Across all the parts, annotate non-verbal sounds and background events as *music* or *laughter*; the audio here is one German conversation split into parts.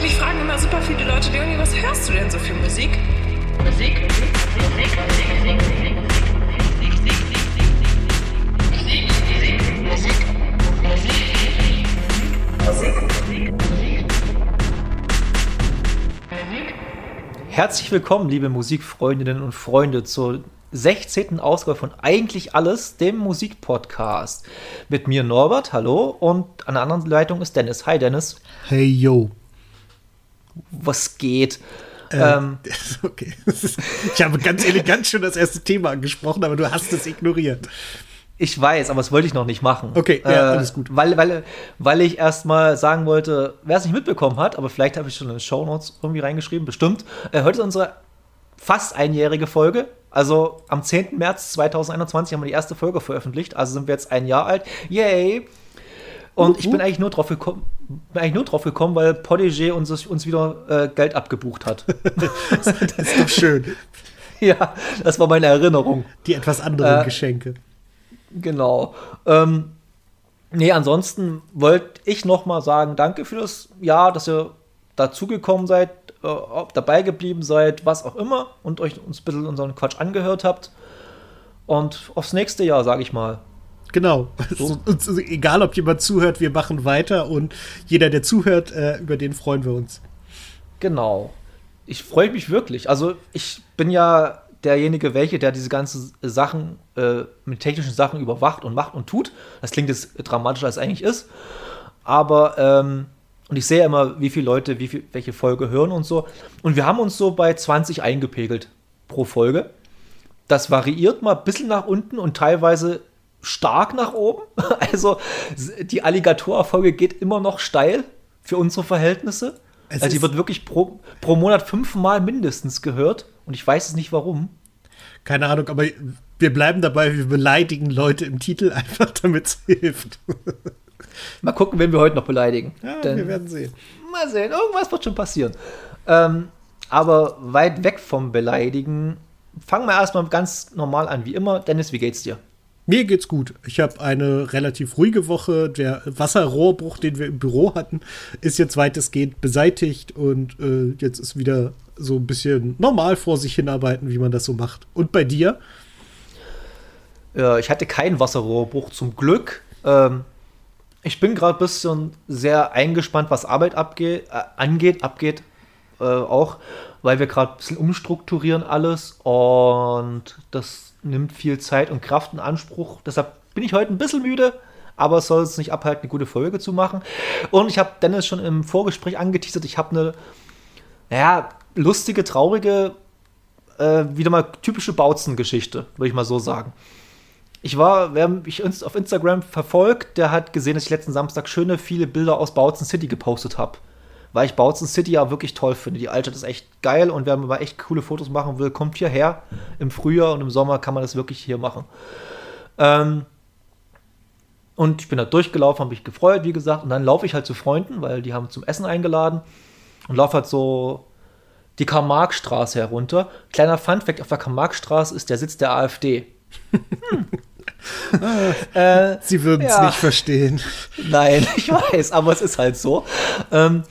Mich fragen immer super viele Leute, Leonie, was hörst du denn so für Musik? Musik, Musik, Musik, Musik, Musik, Musik. Herzlich willkommen, liebe Musikfreundinnen und Freunde, zur 16. Ausgabe von Eigentlich Alles, dem Musikpodcast. Mit mir Norbert, hallo, und an der anderen Leitung ist Dennis. Hi Dennis, Hey yo. Was geht? Äh, Ähm, *laughs* okay. Ich habe ganz elegant schon das erste Thema angesprochen, aber du hast es ignoriert. ich weiß, aber das wollte ich noch nicht machen. Okay, ja, alles gut. Weil, weil, weil ich erstmal sagen wollte, wer es nicht mitbekommen hat, aber vielleicht habe ich schon in den Shownotes irgendwie reingeschrieben, bestimmt. Äh, heute ist unsere fast einjährige Folge. Also am 10. März 2021 haben wir die erste Folge veröffentlicht. Also sind wir jetzt ein Jahr alt. Yay! Und ich bin eigentlich nur drauf gekommen, bin eigentlich nur drauf gekommen, weil Podigé uns, uns wieder äh, Geld abgebucht hat. *laughs* Das ist doch schön. *laughs* ja, das war meine Erinnerung. Die etwas anderen Äh, Geschenke. Genau. Ähm, nee, ansonsten wollte ich noch mal sagen, danke für das Jahr, dass ihr dazugekommen seid, äh, ob dabei geblieben seid, was auch immer und euch uns ein bisschen unseren Quatsch angehört habt. Und aufs nächste Jahr, sage ich mal. Genau. So. *laughs* Egal, ob jemand zuhört, wir machen weiter und jeder, der zuhört, äh, über den freuen wir uns. Genau. Ich freue mich wirklich. Also ich bin ja derjenige, welche, der diese ganzen Sachen äh, mit technischen Sachen überwacht und macht und tut. Das klingt jetzt dramatischer als es eigentlich ist. Aber ähm, und ich sehe immer, wie viele Leute, wie viel, welche Folge hören und so. Und wir haben uns so bei 20 eingepegelt pro Folge. Das variiert mal ein bisschen nach unten und teilweise stark nach oben. *laughs* Also die Alligator-Folge geht immer noch steil für unsere Verhältnisse. Es also die wird wirklich pro, pro Monat fünfmal mindestens gehört. Und ich weiß es nicht warum. Keine Ahnung, aber wir bleiben dabei, wir beleidigen Leute im Titel *laughs* einfach, damit es hilft. *laughs* Mal gucken, wen wir heute noch beleidigen. Ja, Denn- wir werden sehen. Mal sehen, irgendwas wird schon passieren. Ähm, aber weit weg vom Beleidigen, fangen wir erstmal ganz normal an, wie immer. Dennis, wie geht's dir? Mir geht's gut. Ich habe eine relativ ruhige Woche. Der Wasserrohrbruch, den wir im Büro hatten, ist jetzt weitestgehend beseitigt und äh, jetzt ist wieder so ein bisschen normal vor sich hinarbeiten, wie man das so macht. Und bei dir? Äh, ich hatte keinen Wasserrohrbruch zum Glück. Ähm, ich bin gerade ein bisschen sehr eingespannt, was Arbeit abgeht, äh, angeht, abgeht äh, auch, weil wir gerade ein bisschen umstrukturieren alles und das nimmt viel Zeit und Kraft in Anspruch. Deshalb bin ich heute ein bisschen müde, aber es soll uns nicht abhalten, eine gute Folge zu machen. Und ich habe Dennis schon im Vorgespräch angeteasert, ich habe eine, naja, lustige, traurige, äh, wieder mal typische Bautzen-Geschichte, würde ich mal so sagen. Ich war, wer mich auf Instagram verfolgt, der hat gesehen, dass ich letzten Samstag schöne, viele Bilder aus Bautzen City gepostet habe. Weil ich Bautzen City ja wirklich toll finde. Die Altstadt ist echt geil und wer mal echt coole Fotos machen will, kommt hierher. Im Frühjahr und im Sommer kann man das wirklich hier machen. Ähm, und ich bin da durchgelaufen, habe mich gefreut, wie gesagt. Und dann laufe ich halt zu Freunden, weil die haben zum Essen eingeladen. Und laufe halt so die Karl-Marx-Straße herunter. Kleiner Funfact: Auf der Karl-Marx-Straße ist der Sitz der AfD. *laughs* Sie würden es Ja. nicht verstehen. Nein, *laughs* ich weiß, aber es ist halt so. Ähm,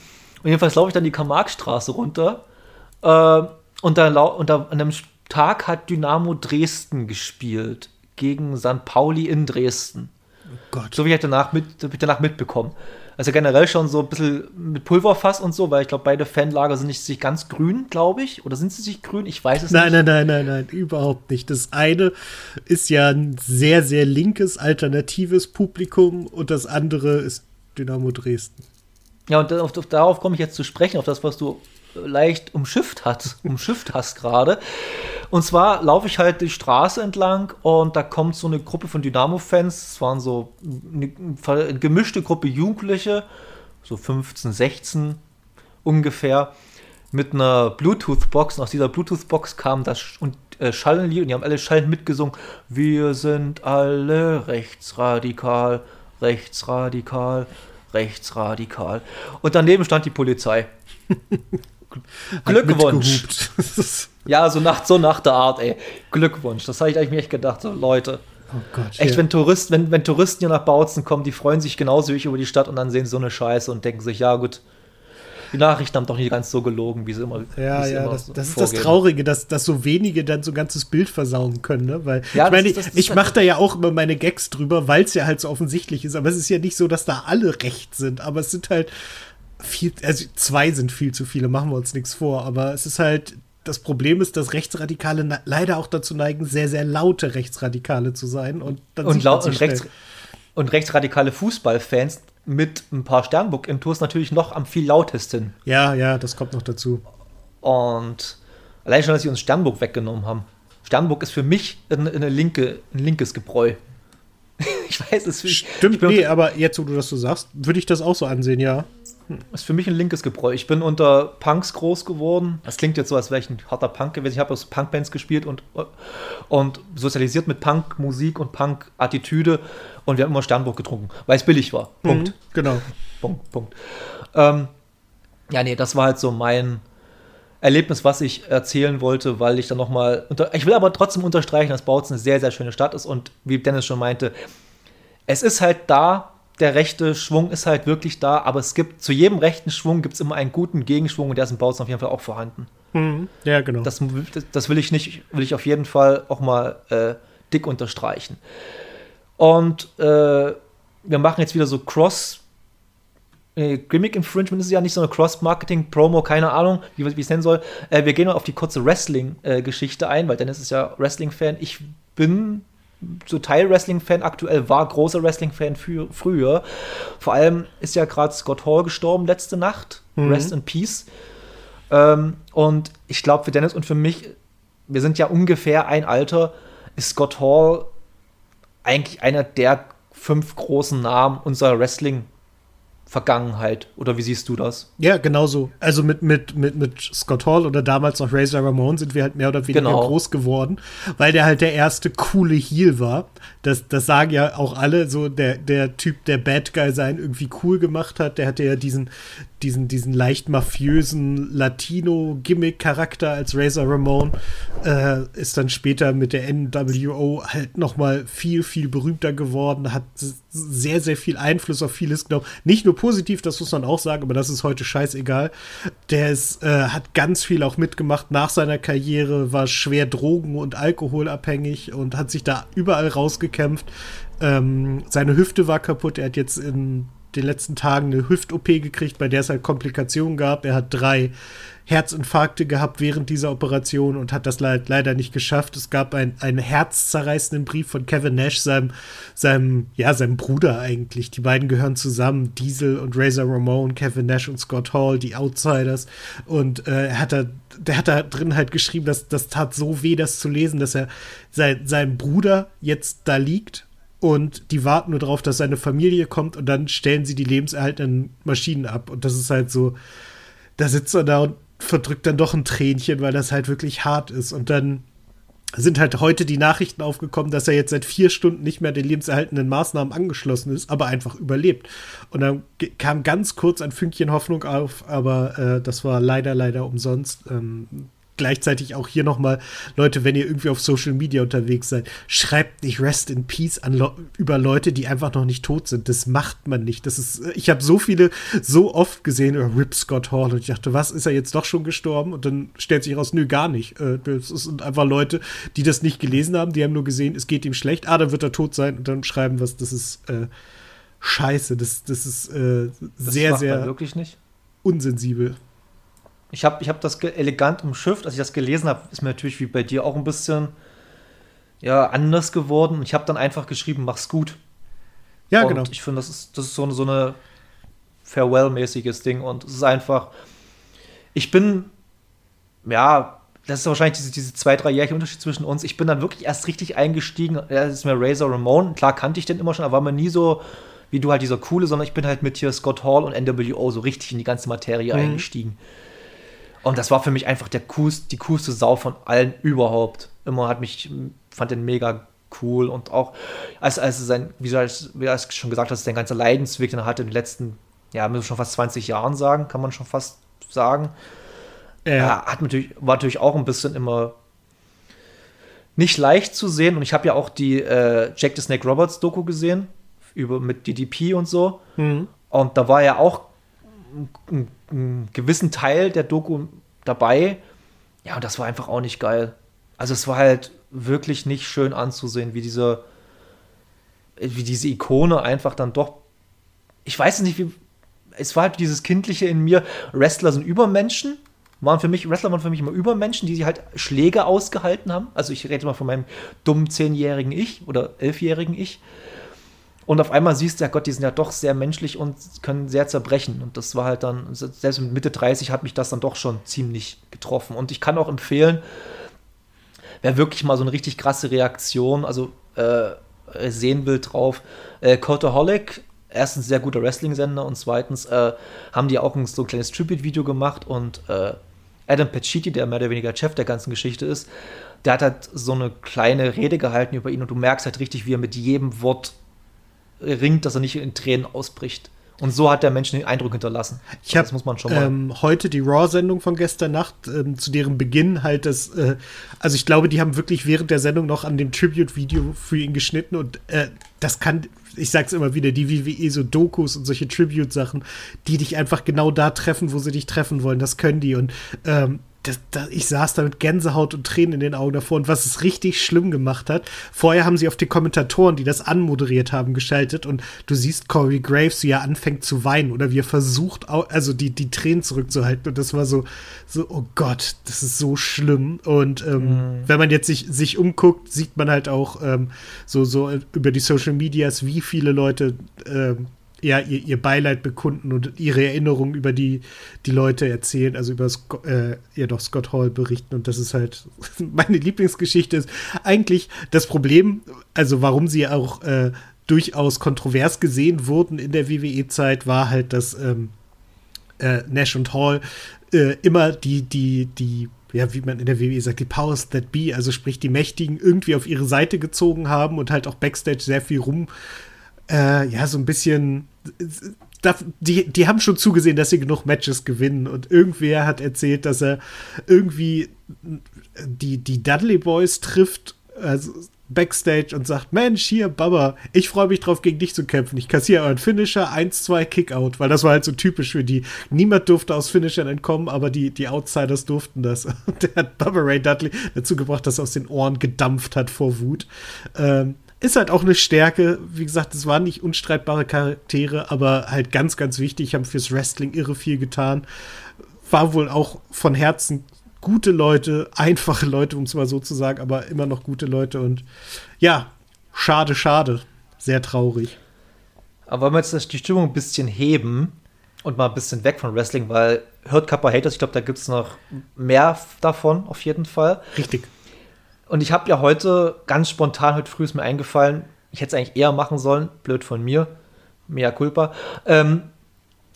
und jedenfalls laufe ich dann die Karl-Marx-Straße runter. Ähm, und, da, und da, an einem Tag hat Dynamo Dresden gespielt gegen St. Pauli in Dresden. Gott. So wie ich danach, mit, ich danach mitbekommen. Also generell schon so ein bisschen mit Pulverfass und so, weil ich glaube, beide Fanlager sind nicht sich ganz grün, glaube ich. Oder sind sie sich grün? Ich weiß es Nein, nicht. nein, nein, nein, nein, überhaupt nicht. Das eine ist ja ein sehr, sehr linkes, alternatives Publikum und das andere ist Dynamo Dresden. Ja, und auf, auf, darauf komme ich jetzt zu sprechen, auf das, was du leicht umschifft hast, *laughs* umschifft hast gerade. Und zwar laufe ich halt die Straße entlang und da kommt so eine Gruppe von Dynamo-Fans. Es waren so eine, gemischte Gruppe Jugendliche, so 15, 16 ungefähr, mit einer Bluetooth-Box. Und aus dieser Bluetooth-Box kam das und äh, Schallenlied und die haben alle schallend mitgesungen. Wir sind alle rechtsradikal, rechtsradikal, rechtsradikal. Und daneben stand die Polizei. *laughs* Glückwunsch. *laughs* Ja, so nach, so nach der Art, ey. Glückwunsch. Das habe ich eigentlich mir echt gedacht, so Leute. oh Gott. Echt, ja. wenn, Tourist, wenn, wenn Touristen hier nach Bautzen kommen, die freuen sich genauso wie ich über die Stadt und dann sehen sie so eine Scheiße und denken sich, ja gut, die Nachrichten haben doch nicht ganz so gelogen, wie sie immer Ja, sie ja, immer das, so das ist das. Traurige, dass, dass so wenige dann so ein ganzes Bild versauen können, ne? Weil Ja, ich meine, ich halt- mache da ja auch immer meine Gags drüber, weil es ja halt so offensichtlich ist. Aber es ist ja nicht so, dass da alle recht sind. Aber es sind halt viel, also zwei sind viel zu viele, machen wir uns nichts vor. Aber es ist halt, das Problem ist, dass Rechtsradikale na- leider auch dazu neigen, sehr, sehr laute Rechtsradikale zu sein. Und dann und, laut, und, rechts, und rechtsradikale Fußballfans mit ein paar Sternburg-Intos natürlich noch am viel lautesten. Ja, ja, das kommt noch dazu. Und allein schon, dass sie uns Sternburg weggenommen haben. Sternburg ist für mich eine, eine linke, ein linkes Gebräu. *laughs* ich weiß, es ist, Stimmt, nee, aber jetzt, wo du das so sagst, würde ich das auch so ansehen, ja. Ist für mich ein linkes Gebräu. Ich bin unter Punks groß geworden. Das klingt jetzt so, als wäre ich ein harter Punk gewesen. Ich habe aus Punkbands gespielt und, und sozialisiert mit Punkmusik und Punk-Attitüde. Und wir haben immer Sternburg getrunken, weil es billig war. Punkt. Mhm, genau. Punkt, Punkt. Ähm, ja, nee, das war halt so mein Erlebnis, was ich erzählen wollte, weil ich dann nochmal. Ich will aber trotzdem unterstreichen, dass Bautzen eine sehr, sehr schöne Stadt ist und wie Dennis schon meinte, es ist halt da, der rechte Schwung ist halt wirklich da, aber es gibt zu jedem rechten Schwung gibt es immer einen guten Gegenschwung und der ist in Bautzen auf jeden Fall auch vorhanden. Mhm, ja, genau. Das, das, will ich nicht, will ich auf jeden Fall auch mal äh, dick unterstreichen. Und äh, wir machen jetzt wieder so Cross. Äh, Gimmick Infringement ist ja nicht so eine Cross-Marketing-Promo, keine Ahnung, wie, wie ich es nennen soll. Äh, wir gehen mal auf die kurze Wrestling-Geschichte ein, weil Dennis ist ja Wrestling-Fan. Ich bin so Teil Wrestling-Fan aktuell, war großer Wrestling-Fan früher. Vor allem ist ja gerade Scott Hall gestorben letzte Nacht. Rest in Peace. Ähm, und ich glaube, für Dennis und für mich, wir sind ja ungefähr ein Alter, ist Scott Hall eigentlich einer der fünf großen Namen unserer Wrestling-Vergangenheit. Oder wie siehst du das? Ja, genau so. Also mit, mit, mit, mit Scott Hall oder damals noch Razor Ramon sind wir halt mehr oder weniger Genau. groß geworden, weil der halt der erste coole Heel war. Das, das sagen ja auch alle, so der, der Typ, der Bad Guy sein irgendwie cool gemacht hat. Der hatte ja diesen, diesen, diesen leicht mafiösen Latino-Gimmick-Charakter als Razor Ramon. Äh, ist dann später mit der NWO halt noch mal viel, viel berühmter geworden, hat sehr, sehr viel Einfluss auf vieles genommen. Nicht nur positiv, das muss man auch sagen, aber das ist heute scheißegal. Der ist, äh, hat ganz viel auch mitgemacht nach seiner Karriere, war schwer drogen- und alkoholabhängig und hat sich da überall rausgekämpft. Ähm, seine Hüfte war kaputt, er hat jetzt in den letzten Tagen eine Hüft-OP gekriegt, bei der es halt Komplikationen gab. Er hat drei Herzinfarkte gehabt während dieser Operation und hat das le leider nicht geschafft. Es gab ein, einen herzzerreißenden Brief von Kevin Nash, seinem, seinem, ja, seinem Bruder eigentlich. Die beiden gehören zusammen, Diesel und Razor Ramon, Kevin Nash und Scott Hall, die Outsiders. Und äh, er hat da, der hat da drin halt geschrieben, dass das tat so weh, das zu lesen, dass er sein, sein Bruder jetzt da liegt und die warten nur darauf, dass seine Familie kommt und dann stellen sie die lebenserhaltenden Maschinen ab. Und das ist halt so, da sitzt er da und verdrückt dann doch ein Tränchen, weil das halt wirklich hart ist. Und dann sind halt heute die Nachrichten aufgekommen, dass er jetzt seit vier Stunden nicht mehr den lebenserhaltenden Maßnahmen angeschlossen ist, aber einfach überlebt. Und dann kam ganz kurz ein Fünkchen Hoffnung auf, aber äh, das war leider, leider umsonst. Ähm, gleichzeitig auch hier nochmal, Leute, wenn ihr irgendwie auf Social Media unterwegs seid, schreibt nicht Rest in Peace an Le über Leute, die einfach noch nicht tot sind. Das macht man nicht. Das ist, ich habe so viele, so oft gesehen, äh, Rip Scott Hall, und ich dachte, was, ist er jetzt doch schon gestorben? Und dann stellt sich raus, nö, gar nicht. Äh, Das sind einfach Leute, die das nicht gelesen haben, die haben nur gesehen, es geht ihm schlecht, ah, dann wird er tot sein und dann schreiben was, das ist äh, scheiße, das, das ist äh, Das sehr, sehr wirklich nicht. unsensibel. Ich habe ich hab das elegant umschifft. Als ich das gelesen habe, ist mir natürlich wie bei dir auch ein bisschen ja, anders geworden. Und ich habe dann einfach geschrieben, mach's gut. Ja, und genau. ich finde, das ist, das ist so eine, so eine Farewell-mäßiges Ding. Und es ist einfach, ich bin, ja, das ist wahrscheinlich diese, diese zwei, drei Jährchen Unterschied zwischen uns. Ich bin dann wirklich erst richtig eingestiegen. Das ist mir Razor Ramon. Klar kannte ich den immer schon, aber war mir nie so wie du halt dieser coole, sondern ich bin halt mit hier Scott Hall und NWO so richtig in die ganze Materie Mhm. eingestiegen. Und das war für mich einfach der coolste, die coolste Sau von allen überhaupt. Immer hat mich, fand den mega cool und auch, als, als sein, wie du es wie du es schon gesagt hast, sein ganzer Leidensweg, den er hatte in den letzten, ja, müssen wir schon fast 20 Jahren sagen, kann man schon fast sagen. Ja, hat natürlich, war natürlich auch ein bisschen immer nicht leicht zu sehen. Und ich habe ja auch die äh, Jack the Snake Roberts Doku gesehen, über, mit DDP und so. Mhm. Und da war ja auch einen, einen gewissen Teil der Doku dabei. Ja, und das war einfach auch nicht geil. Also es war halt wirklich nicht schön anzusehen, wie diese, wie diese Ikone einfach dann doch. Ich weiß nicht, wie. Es war halt dieses Kindliche in mir. Wrestler sind Übermenschen. Waren für mich, Wrestler waren für mich immer Übermenschen, die halt Schläge ausgehalten haben. Also ich rede mal von meinem dummen zehnjährigen Ich oder elfjährigen Ich. Und auf einmal siehst du, ja Gott, die sind ja doch sehr menschlich und können sehr zerbrechen. Und das war halt dann, selbst mit Mitte 30 hat mich das dann doch schon ziemlich getroffen. Und ich kann auch empfehlen, wer wirklich mal so eine richtig krasse Reaktion, also äh, sehen will drauf, äh, Cultaholic, erstens sehr guter Wrestling-Sender und zweitens äh, haben die auch ein, so ein kleines Tribute-Video gemacht und äh, Adam Pacitti, der mehr oder weniger Chef der ganzen Geschichte ist, der hat halt so eine kleine Rede gehalten über ihn und du merkst halt richtig, wie er mit jedem Wort ringt, dass er nicht in Tränen ausbricht. Und so hat der Mensch den Eindruck hinterlassen. Ich habe ähm, heute die Raw-Sendung von gestern Nacht, ähm, zu deren Beginn halt das, äh, also ich glaube, die haben wirklich während der Sendung noch an dem Tribute-Video für ihn geschnitten und äh, das kann, ich sag's immer wieder, die WWE, so Dokus und solche Tribute-Sachen, die dich einfach genau da treffen, wo sie dich treffen wollen, das können die und ähm, das, das, ich saß da mit Gänsehaut und Tränen in den Augen davor und was es richtig schlimm gemacht hat. Vorher haben sie auf die Kommentatoren, die das anmoderiert haben, geschaltet und du siehst Corey Graves, wie er anfängt zu weinen oder wie er versucht, also die, die Tränen zurückzuhalten und das war so, so, oh Gott, das ist so schlimm und ähm, mhm. wenn man jetzt sich, sich umguckt, sieht man halt auch ähm, so, so über die Social Medias, wie viele Leute ähm, ja, ihr, ihr Beileid bekunden und ihre Erinnerungen über die, die Leute erzählen, also über Sco äh, ja doch Scott Hall berichten. Und das ist halt *laughs* meine Lieblingsgeschichte ist eigentlich das Problem, also warum sie auch äh, durchaus kontrovers gesehen wurden in der WWE-Zeit, war halt, dass ähm, äh, Nash und Hall äh, immer die, die, die ja, wie man in der WWE sagt, die Powers that be, also sprich die Mächtigen irgendwie auf ihre Seite gezogen haben und halt auch Backstage sehr viel rum äh, ja, so ein bisschen. Die, die haben schon zugesehen, dass sie genug Matches gewinnen. Und irgendwer hat erzählt, dass er irgendwie die, die Dudley Boys trifft, also Backstage und sagt: Mensch, hier, Baba, ich freue mich drauf, gegen dich zu kämpfen. Ich kassiere euren Finisher, 1-2 Kickout, weil das war halt so typisch für die. Niemand durfte aus Finishern entkommen, aber die, die Outsiders durften das. Und der hat Baba Ray Dudley dazu gebracht, dass er aus den Ohren gedampft hat vor Wut. Ähm, ist halt auch eine Stärke. Wie gesagt, es waren nicht unstreitbare Charaktere, aber halt ganz, ganz wichtig, haben fürs Wrestling irre viel getan. War wohl auch von Herzen gute Leute, *laughs* einfache Leute, um es mal so zu sagen, aber immer noch gute Leute. Und ja, schade, schade. Sehr traurig. Aber wollen wir jetzt die Stimmung ein bisschen heben und mal ein bisschen weg von Wrestling, weil hört Kappa Haters, ich glaube, da gibt es noch mehr davon, auf jeden Fall. Richtig. Und ich habe ja heute ganz spontan, heute früh ist mir eingefallen, ich hätte es eigentlich eher machen sollen, blöd von mir, mea culpa, ähm,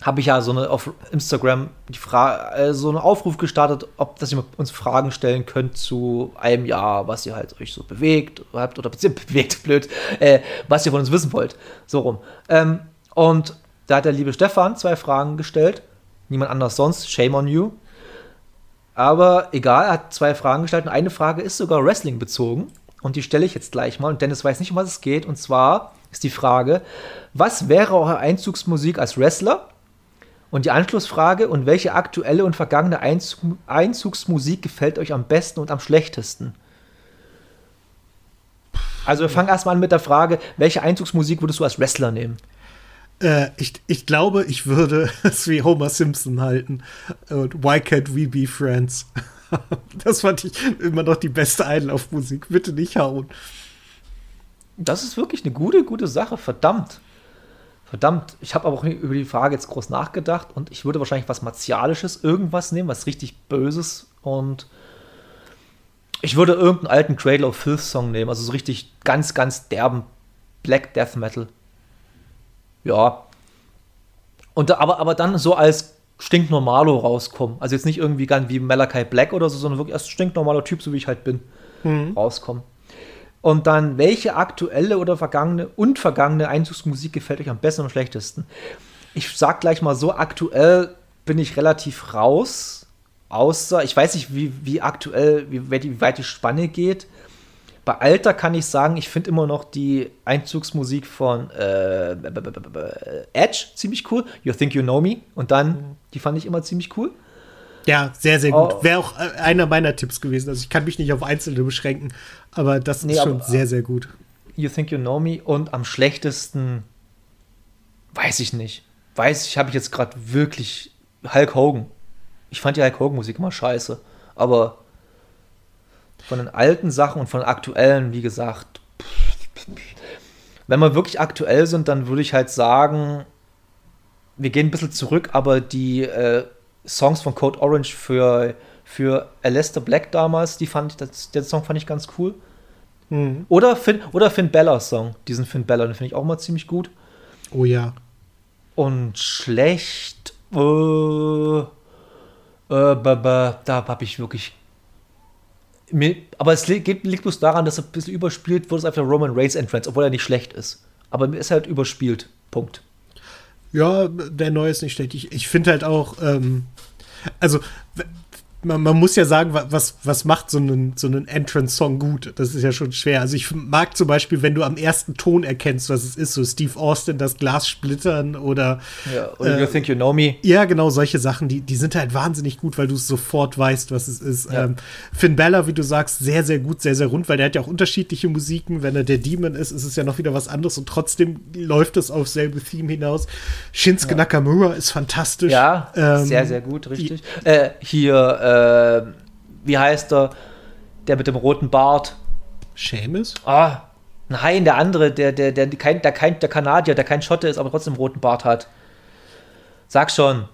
habe ich ja so eine auf Instagram die Frage, äh, so einen Aufruf gestartet, ob dass ihr uns Fragen stellen könnt zu einem Jahr, was ihr halt euch so bewegt habt oder *laughs* bewegt, blöd, äh, was ihr von uns wissen wollt. So rum. Ähm, und da hat der liebe Stefan zwei Fragen gestellt. Niemand anders sonst. Shame on you. Aber egal, er hat zwei Fragen gestellt und eine Frage ist sogar Wrestling bezogen. Und die stelle ich jetzt gleich mal. Und Dennis weiß nicht, um was es geht. Und zwar ist die Frage: Was wäre eure Einzugsmusik als Wrestler? Und die Anschlussfrage: Und welche aktuelle und vergangene Einzug Einzugsmusik gefällt euch am besten und am schlechtesten? Also, wir fangen erstmal an mit der Frage: Welche Einzugsmusik würdest du als Wrestler nehmen? Äh, ich, ich glaube, ich würde *laughs* es wie Homer Simpson halten. Und Why can't we be friends? *laughs* das fand ich immer noch die beste Einlaufmusik. Bitte nicht hauen. Das ist wirklich eine gute, gute Sache. Verdammt. Verdammt. Ich habe aber auch über die Frage jetzt groß nachgedacht und ich würde wahrscheinlich was Martialisches, irgendwas nehmen, was richtig Böses und ich würde irgendeinen alten Cradle of Filth Song nehmen, also so richtig ganz, ganz derben Black Death Metal. Ja. Und, aber, aber dann so als stinknormalo rauskommen. Also jetzt nicht irgendwie ganz wie Malachi Black oder so, sondern wirklich als stinknormaler Typ, so wie ich halt bin, mhm. rauskommen. Und dann, welche aktuelle oder vergangene und vergangene Einzugsmusik gefällt euch am besten und am schlechtesten? Ich sag gleich mal so, aktuell bin ich relativ raus. Außer, ich weiß nicht, wie, wie aktuell, wie, wie weit die Spanne geht. Bei Alter kann ich sagen, ich finde immer noch die Einzugsmusik von äh, Edge ziemlich cool. You Think You Know Me. Und dann, die fand ich immer ziemlich cool. Ja, sehr, sehr gut. Oh. Wäre auch äh, einer meiner Tipps gewesen. Also ich kann mich nicht auf Einzelne beschränken, aber das Nee, ist schon aber- sehr, sehr gut. You Think You Know Me. Und am schlechtesten, weiß ich nicht. Weiß ich, habe ich jetzt gerade wirklich Hulk Hogan. Ich fand die Hulk Hogan Musik immer scheiße. Aber von den alten Sachen und von den aktuellen, wie gesagt, wenn wir wirklich aktuell sind, dann würde ich halt sagen, wir gehen ein bisschen zurück, aber die äh, Songs von Code Orange für, für Alistair Black damals, die fand ich, das, den Song fand ich ganz cool. Mhm. Oder Finn, oder Finn Bella Song, diesen Finn Bella, den finde ich auch mal ziemlich gut. Oh ja. Und schlecht, äh, äh, da habe ich wirklich. Aber es liegt, liegt bloß daran, dass er ein bisschen überspielt wurde, es einfach Roman Reigns Entrance, obwohl er nicht schlecht ist. Aber mir ist halt überspielt. Punkt. Ja, der neue ist nicht schlecht. Ich, ich finde halt auch, ähm, also man, man muss ja sagen, wa- was, was macht so einen, so einen Entrance-Song gut? Das ist ja schon schwer. Also ich mag zum Beispiel, wenn du am ersten Ton erkennst, was es ist, so Steve Austin, das Glas splittern oder Ja, oder Äh, You Think You Know Me. Ja, genau, solche Sachen, die, die sind halt wahnsinnig gut, weil du sofort weißt, was es ist. Ja. Ähm, Finn Balor, wie du sagst, sehr, sehr gut, sehr, sehr rund, weil der hat ja auch unterschiedliche Musiken. Wenn er der Demon ist, ist es ja noch wieder was anderes und trotzdem läuft es auf selbe Theme hinaus. Shinsuke Nakamura ist fantastisch. Ja, Ähm, sehr, sehr gut, richtig. Äh, hier, äh, wie heißt er? Der mit dem roten Bart. Seamus? Ah, nein, der andere, der, der, der, kein, der, kein, der Kanadier, der kein Schotte ist, aber trotzdem einen roten Bart hat. Sag schon.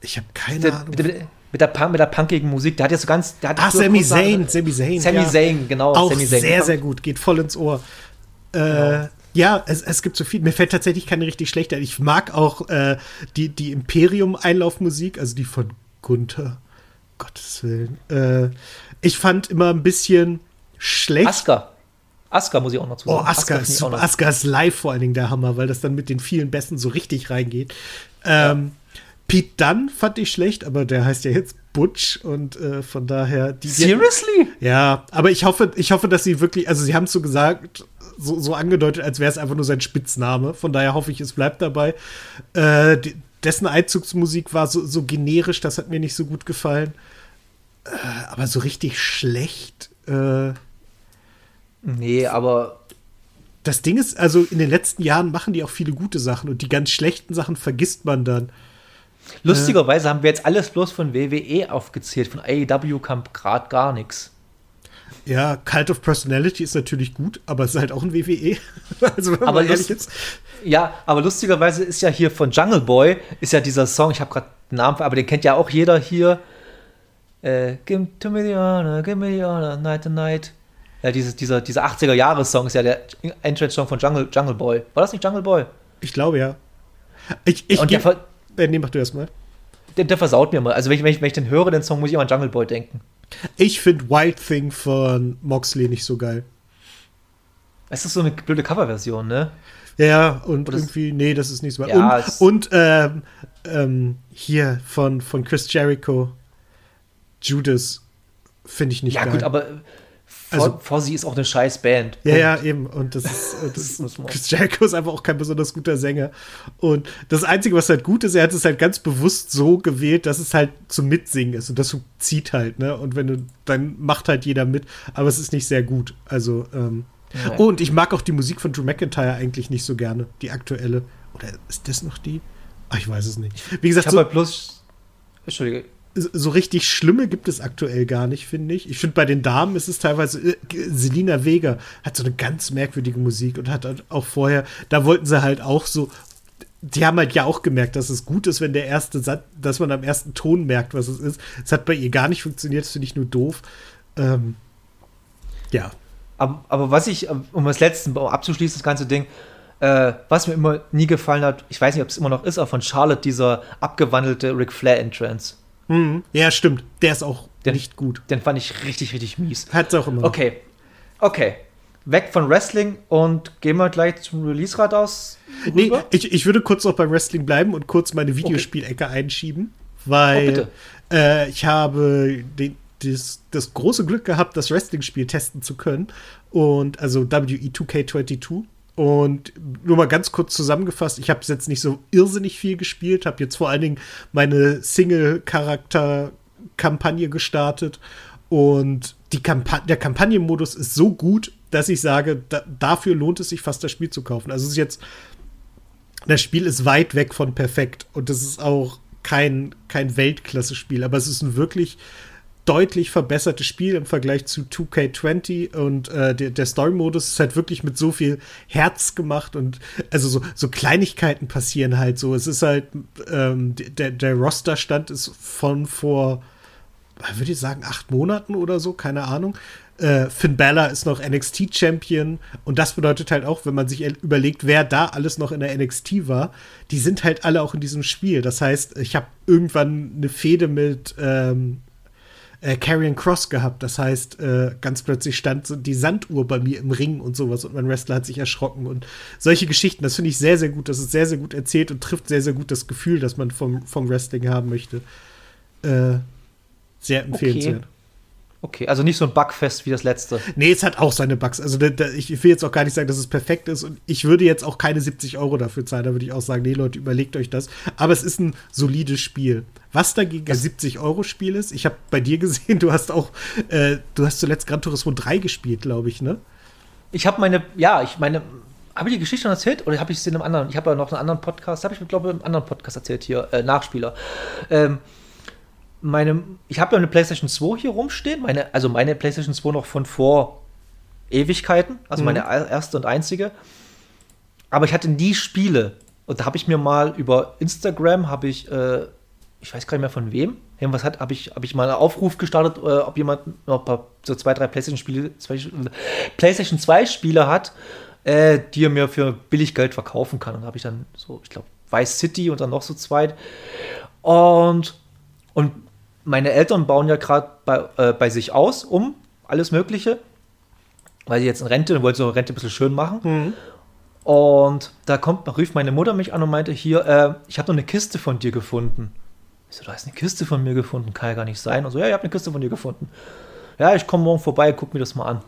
Ich habe keine Der, Ahnung. mit, der, mit, der, Punk- mit der punkigen Musik, der hat ja so ganz. Der hat Ah, so Sami kurz- Zayn, Sami Zayn. Sami ja. Zayn, genau. Auch Sami Zayn. sehr, sehr gut, geht voll ins Ohr. Äh, Ja, es, es gibt so viel. Mir fällt tatsächlich keine richtig schlechte ein. Ich mag auch äh, die, die Imperium-Einlaufmusik, also die von Gunther. Gottes Willen. Äh, ich fand immer ein bisschen schlecht. Aska. Aska muss ich auch noch zu Oh, sagen. Aska finde ist super. Aska ist live vor allen Dingen der Hammer, weil das dann mit den vielen Besten so richtig reingeht. Ähm, Pete Dunn fand ich schlecht, aber der heißt ja jetzt Butch und äh, von daher. Die, die, Seriously? ja, aber ich hoffe, ich hoffe, dass sie wirklich, also sie haben es so gesagt, so, so angedeutet, als wäre es einfach nur sein Spitzname. Von daher hoffe ich, es bleibt dabei. Äh, die, dessen Einzugsmusik war so, so generisch, das hat mir nicht so gut gefallen. Äh, aber so richtig schlecht. Äh, Nee, aber das Ding ist, also in den letzten Jahren machen die auch viele gute Sachen und die ganz schlechten Sachen vergisst man dann. lustigerweise haben wir jetzt alles bloß von WWE aufgezählt. Von AEW kam gerade gar nichts. Ja, Cult of Personality ist natürlich gut, aber es ist halt auch ein WWE. *laughs* also wenn man Aber ehrlich ist. Ja, aber lustigerweise ist ja hier von Jungle Boy, ist ja dieser Song, ich habe gerade den Namen, aber den kennt ja auch jeder hier. Äh, give to me the honor, give me the honor, night to night. Ja, dieses, dieser, dieser 80er-Jahres-Song ist ja der Entrance-Song von Jungle, Jungle Boy. War das nicht Jungle Boy? Ich glaube ja. Ich, ich Und der, geb- äh, nee, mach du erst mal. der, der versaut mir mal. Also wenn ich, wenn, ich, wenn ich den höre, den Song, muss ich immer an Jungle Boy denken. Ich finde Wild Thing von Moxley nicht so geil. Es ist so eine blöde Coverversion, ne? Ja, und Oder irgendwie, nee, das ist nicht so. Ja, und und ähm, ähm, hier von, von Chris Jericho, Judas, finde ich nicht Ja, geil. gut, aber Also- Fozzy ist auch eine scheiß Band. Ja, ja, eben. Und das ist, *laughs* äh, Das das Chris Jericho ist einfach auch kein besonders guter Sänger. Und das Einzige, was halt gut ist, er hat es halt ganz bewusst so gewählt, dass es halt zum Mitsingen ist. Und das zieht halt, ne? Und wenn du, dann macht halt jeder mit. Aber es ist nicht sehr gut. Also, ähm. Nee. Und ich mag auch die Musik von Drew McIntyre eigentlich nicht so gerne. Die aktuelle. Oder ist das noch die? Ach, ich weiß es nicht. Wie Ich gesagt, habe so, halt bloß. Entschuldige. So richtig Schlimme gibt es aktuell gar nicht, finde ich. Ich finde, bei den Damen ist es teilweise, äh, Selina Vega hat so eine ganz merkwürdige Musik und hat halt auch vorher, da wollten sie halt auch so, die haben halt ja auch gemerkt, dass es gut ist, wenn der erste Satz, dass man am ersten Ton merkt, was es ist. Es hat bei ihr gar nicht funktioniert, das finde ich nur doof. Ähm, ja. Aber, aber was ich, um das letzte um abzuschließen, das ganze Ding, äh, was mir immer nie gefallen hat, ich weiß nicht, ob es immer noch ist, aber von Charlotte dieser abgewandelte Ric Flair Entrance. Mhm. Ja, stimmt. Der ist auch Der- nicht gut. Den fand ich richtig, richtig mies. Hat's auch immer. Okay. Okay. Weg von Wrestling und gehen wir gleich zum Release-Rad aus. Nee, ich, ich würde kurz noch beim Wrestling bleiben und kurz meine Videospielecke einschieben, weil Oh, äh, ich habe den, das, das große Glück gehabt, das Wrestling-Spiel testen zu können. Und also WE2K22. Und nur mal ganz kurz zusammengefasst, ich habe jetzt nicht so irrsinnig viel gespielt, habe jetzt vor allen Dingen meine Single-Charakter-Kampagne gestartet. Und die Kampa der Kampagnenmodus ist so gut, dass ich sage, da, dafür lohnt es sich fast das Spiel zu kaufen. Also es ist jetzt, das Spiel ist weit weg von perfekt und es ist auch kein, kein Weltklasse-Spiel, aber es ist ein wirklich deutlich verbessertes Spiel im Vergleich zu 2K20 und äh, der, der Story-Modus ist halt wirklich mit so viel Herz gemacht und also so, so Kleinigkeiten passieren halt so. Es ist halt, ähm, der, der Roster-Stand ist von vor, würde ich sagen, acht Monaten oder so, keine Ahnung. Äh, Finn Balor ist noch NXT-Champion und das bedeutet halt auch, wenn man sich überlegt, wer da alles noch in der NXT war, die sind halt alle auch in diesem Spiel. Das heißt, ich habe irgendwann eine Fehde mit ähm, äh, Carrion Cross gehabt. Das heißt, äh, ganz plötzlich stand so die Sanduhr bei mir im Ring und sowas und mein Wrestler hat sich erschrocken und solche Geschichten. Das finde ich sehr, sehr gut. Das ist sehr, sehr gut erzählt und trifft sehr, sehr gut das Gefühl, das man vom, vom Wrestling haben möchte. Äh, sehr empfehlenswert. Okay. Okay, also nicht so ein Bugfest wie das letzte. Nee, es hat auch seine Bugs. Also da, da, ich will jetzt auch gar nicht sagen, dass es perfekt ist. Und ich würde jetzt auch keine 70 Euro dafür zahlen. Da würde ich auch sagen, nee, Leute, überlegt euch das. Aber es ist ein solides Spiel. Was dagegen ein 70 Euro Spiel ist, ich habe bei dir gesehen, *laughs* du hast auch, äh, du hast zuletzt Gran Turismo 3 gespielt, glaube ich, ne? Ich habe meine, ja, ich meine, habe ich die Geschichte schon erzählt oder habe ich es in einem anderen? Ich habe ja noch einen anderen Podcast, habe ich, glaube ich, im anderen Podcast erzählt hier, äh, Nachspieler. Ähm, meine, ich habe ja eine PlayStation 2 hier rumstehen, meine, also meine PlayStation 2 noch von vor Ewigkeiten, also mhm. meine erste und einzige. Aber ich hatte nie Spiele. Und da habe ich mir mal über Instagram, habe ich, äh, ich weiß gar nicht mehr von wem, irgendwas hat, habe ich, hab ich mal einen Aufruf gestartet, äh, ob jemand noch paar, so zwei, drei PlayStation-Spiele, PlayStation 2 Spiele hat, äh, die er mir für billig Geld verkaufen kann. Und da habe ich dann so, ich glaube, Vice City und dann noch so zwei. Und, und meine Eltern bauen ja gerade bei, äh, bei sich aus um alles Mögliche, weil sie jetzt in Rente, wollte so Rente ein bisschen schön machen. Mhm. Und da kommt, rief meine Mutter mich an und meinte, hier, äh, ich habe noch eine Kiste von dir gefunden. Ich so, du hast eine Kiste von mir gefunden, kann ja gar nicht sein. Und so, ja, ich habe eine Kiste von dir gefunden. Ja, ich komme morgen vorbei, guck mir das mal an.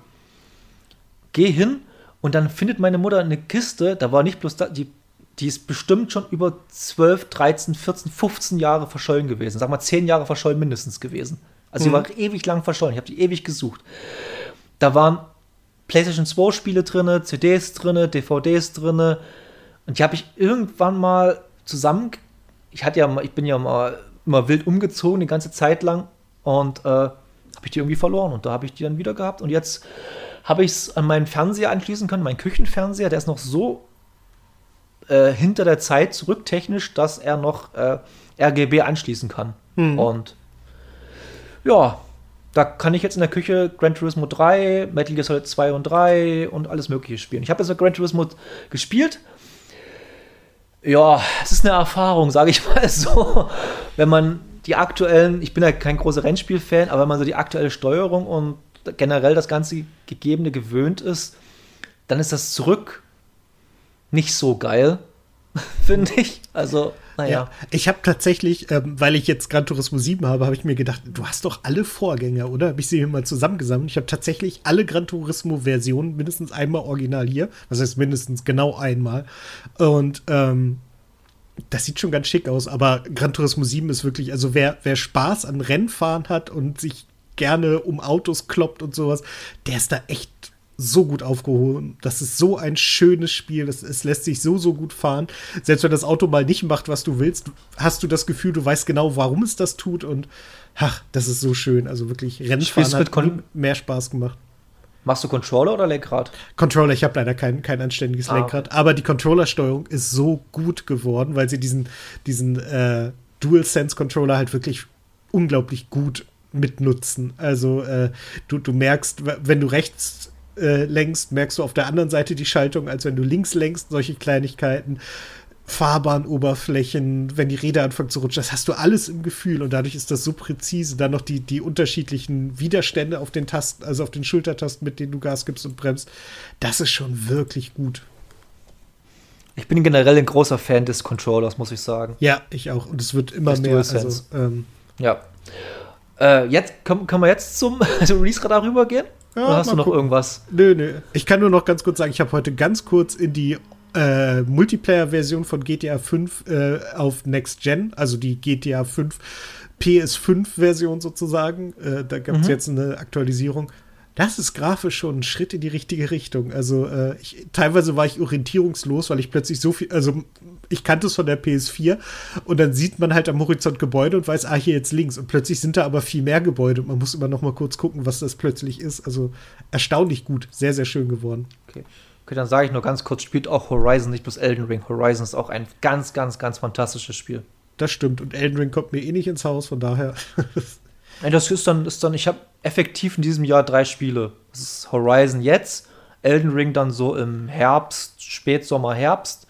Geh hin und dann findet meine Mutter eine Kiste, da war nicht bloß da, die die ist bestimmt schon über 12, 13, 14, 15 Jahre verschollen gewesen. Sag mal, 10 Jahre verschollen mindestens gewesen. Also mhm. die war ewig lang verschollen. Ich habe die ewig gesucht. Da waren PlayStation 2 Spiele drin, CDs drin, DVDs drin. Und die habe ich irgendwann mal zusammen. Ich hatte ja mal, ich bin ja mal immer wild umgezogen die ganze Zeit lang und äh, habe ich die irgendwie verloren. Und da habe ich die dann wieder gehabt. Und jetzt habe ich es an meinen Fernseher anschließen können, meinen Küchenfernseher. Der ist noch so äh, hinter der Zeit zurück technisch, dass er noch äh, RGB anschließen kann. Hm. Und ja, da kann ich jetzt in der Küche Gran Turismo 3, Metal Gear Solid 2 und 3 und alles Mögliche spielen. Ich habe jetzt Gran Turismo gespielt. Ja, es ist eine Erfahrung, sage ich *laughs* mal so. Wenn man die aktuellen, ich bin ja kein großer Rennspiel-Fan, aber wenn man so die aktuelle Steuerung und generell das ganze Gegebene gewöhnt ist, dann ist das zurück nicht so geil, *laughs* finde ich. Also, naja. Ja, ich habe tatsächlich, ähm, weil ich jetzt Gran Turismo 7 habe, habe ich mir gedacht, du hast doch alle Vorgänger, oder? Habe ich sie hier mal zusammengesammelt. Ich habe tatsächlich alle Gran Turismo-Versionen mindestens einmal original hier. Was heißt mindestens genau einmal. Und ähm, das sieht schon ganz schick aus, aber Gran Turismo 7 ist wirklich, also wer, wer Spaß an Rennfahren hat und sich gerne um Autos kloppt und sowas, der ist da echt so gut aufgehoben. Das ist so ein schönes Spiel. Das, es lässt sich so, so gut fahren. Selbst wenn das Auto mal nicht macht, was du willst, hast du das Gefühl, du weißt genau, warum es das tut. Und ach, das ist so schön. Also wirklich, Rennfahren hat mehr Spaß gemacht. Machst du Controller oder Lenkrad? Controller, ich habe leider kein, kein anständiges ah, Lenkrad. Aber die Controllersteuerung ist so gut geworden, weil sie diesen, diesen äh, DualSense-Controller halt wirklich unglaublich gut mitnutzen. Also äh, du, du merkst, wenn du rechts äh, lenkst, merkst du auf der anderen Seite die Schaltung, als wenn du links lenkst, solche Kleinigkeiten. Fahrbahnoberflächen, wenn die Räder anfangen zu rutschen, das hast du alles im Gefühl und dadurch ist das so präzise. Dann noch die, die unterschiedlichen Widerstände auf den Tasten, also auf den Schultertasten, mit denen du Gas gibst und bremst. Das ist schon wirklich gut. Ich bin generell ein großer Fan des Controllers, muss ich sagen. Ja, ich auch. Und es wird immer des mehr. Also, ähm, ja. Äh, jetzt können, können wir jetzt zum *laughs* Release-Radar rübergehen? Ja, Oder hast du noch gucken. irgendwas? Nö, nö. Ich kann nur noch ganz kurz sagen, ich habe heute ganz kurz in die äh, Multiplayer-Version von GTA 5 äh, auf Next Gen, also die GTA 5 PS5-Version sozusagen. Äh, da gab es Mhm. jetzt eine Aktualisierung. Das ist grafisch schon ein Schritt in die richtige Richtung. Also äh, ich, teilweise war ich orientierungslos, weil ich plötzlich so viel, also ich kannte es von der PS4 und dann sieht man halt am Horizont Gebäude und weiß, ah, hier jetzt links. Und plötzlich sind da aber viel mehr Gebäude und man muss immer noch mal kurz gucken, was das plötzlich ist. Also erstaunlich gut, sehr, sehr schön geworden. Okay. okay, dann sage ich nur ganz kurz, spielt auch Horizon, nicht bloß Elden Ring. Horizon ist auch ein ganz, ganz, ganz fantastisches Spiel. Das stimmt. Und Elden Ring kommt mir eh nicht ins Haus, von daher. *laughs* Das ist dann, ist dann ich habe effektiv in diesem Jahr drei Spiele. Das ist Horizon jetzt, Elden Ring dann so im Herbst, Spätsommer, Herbst.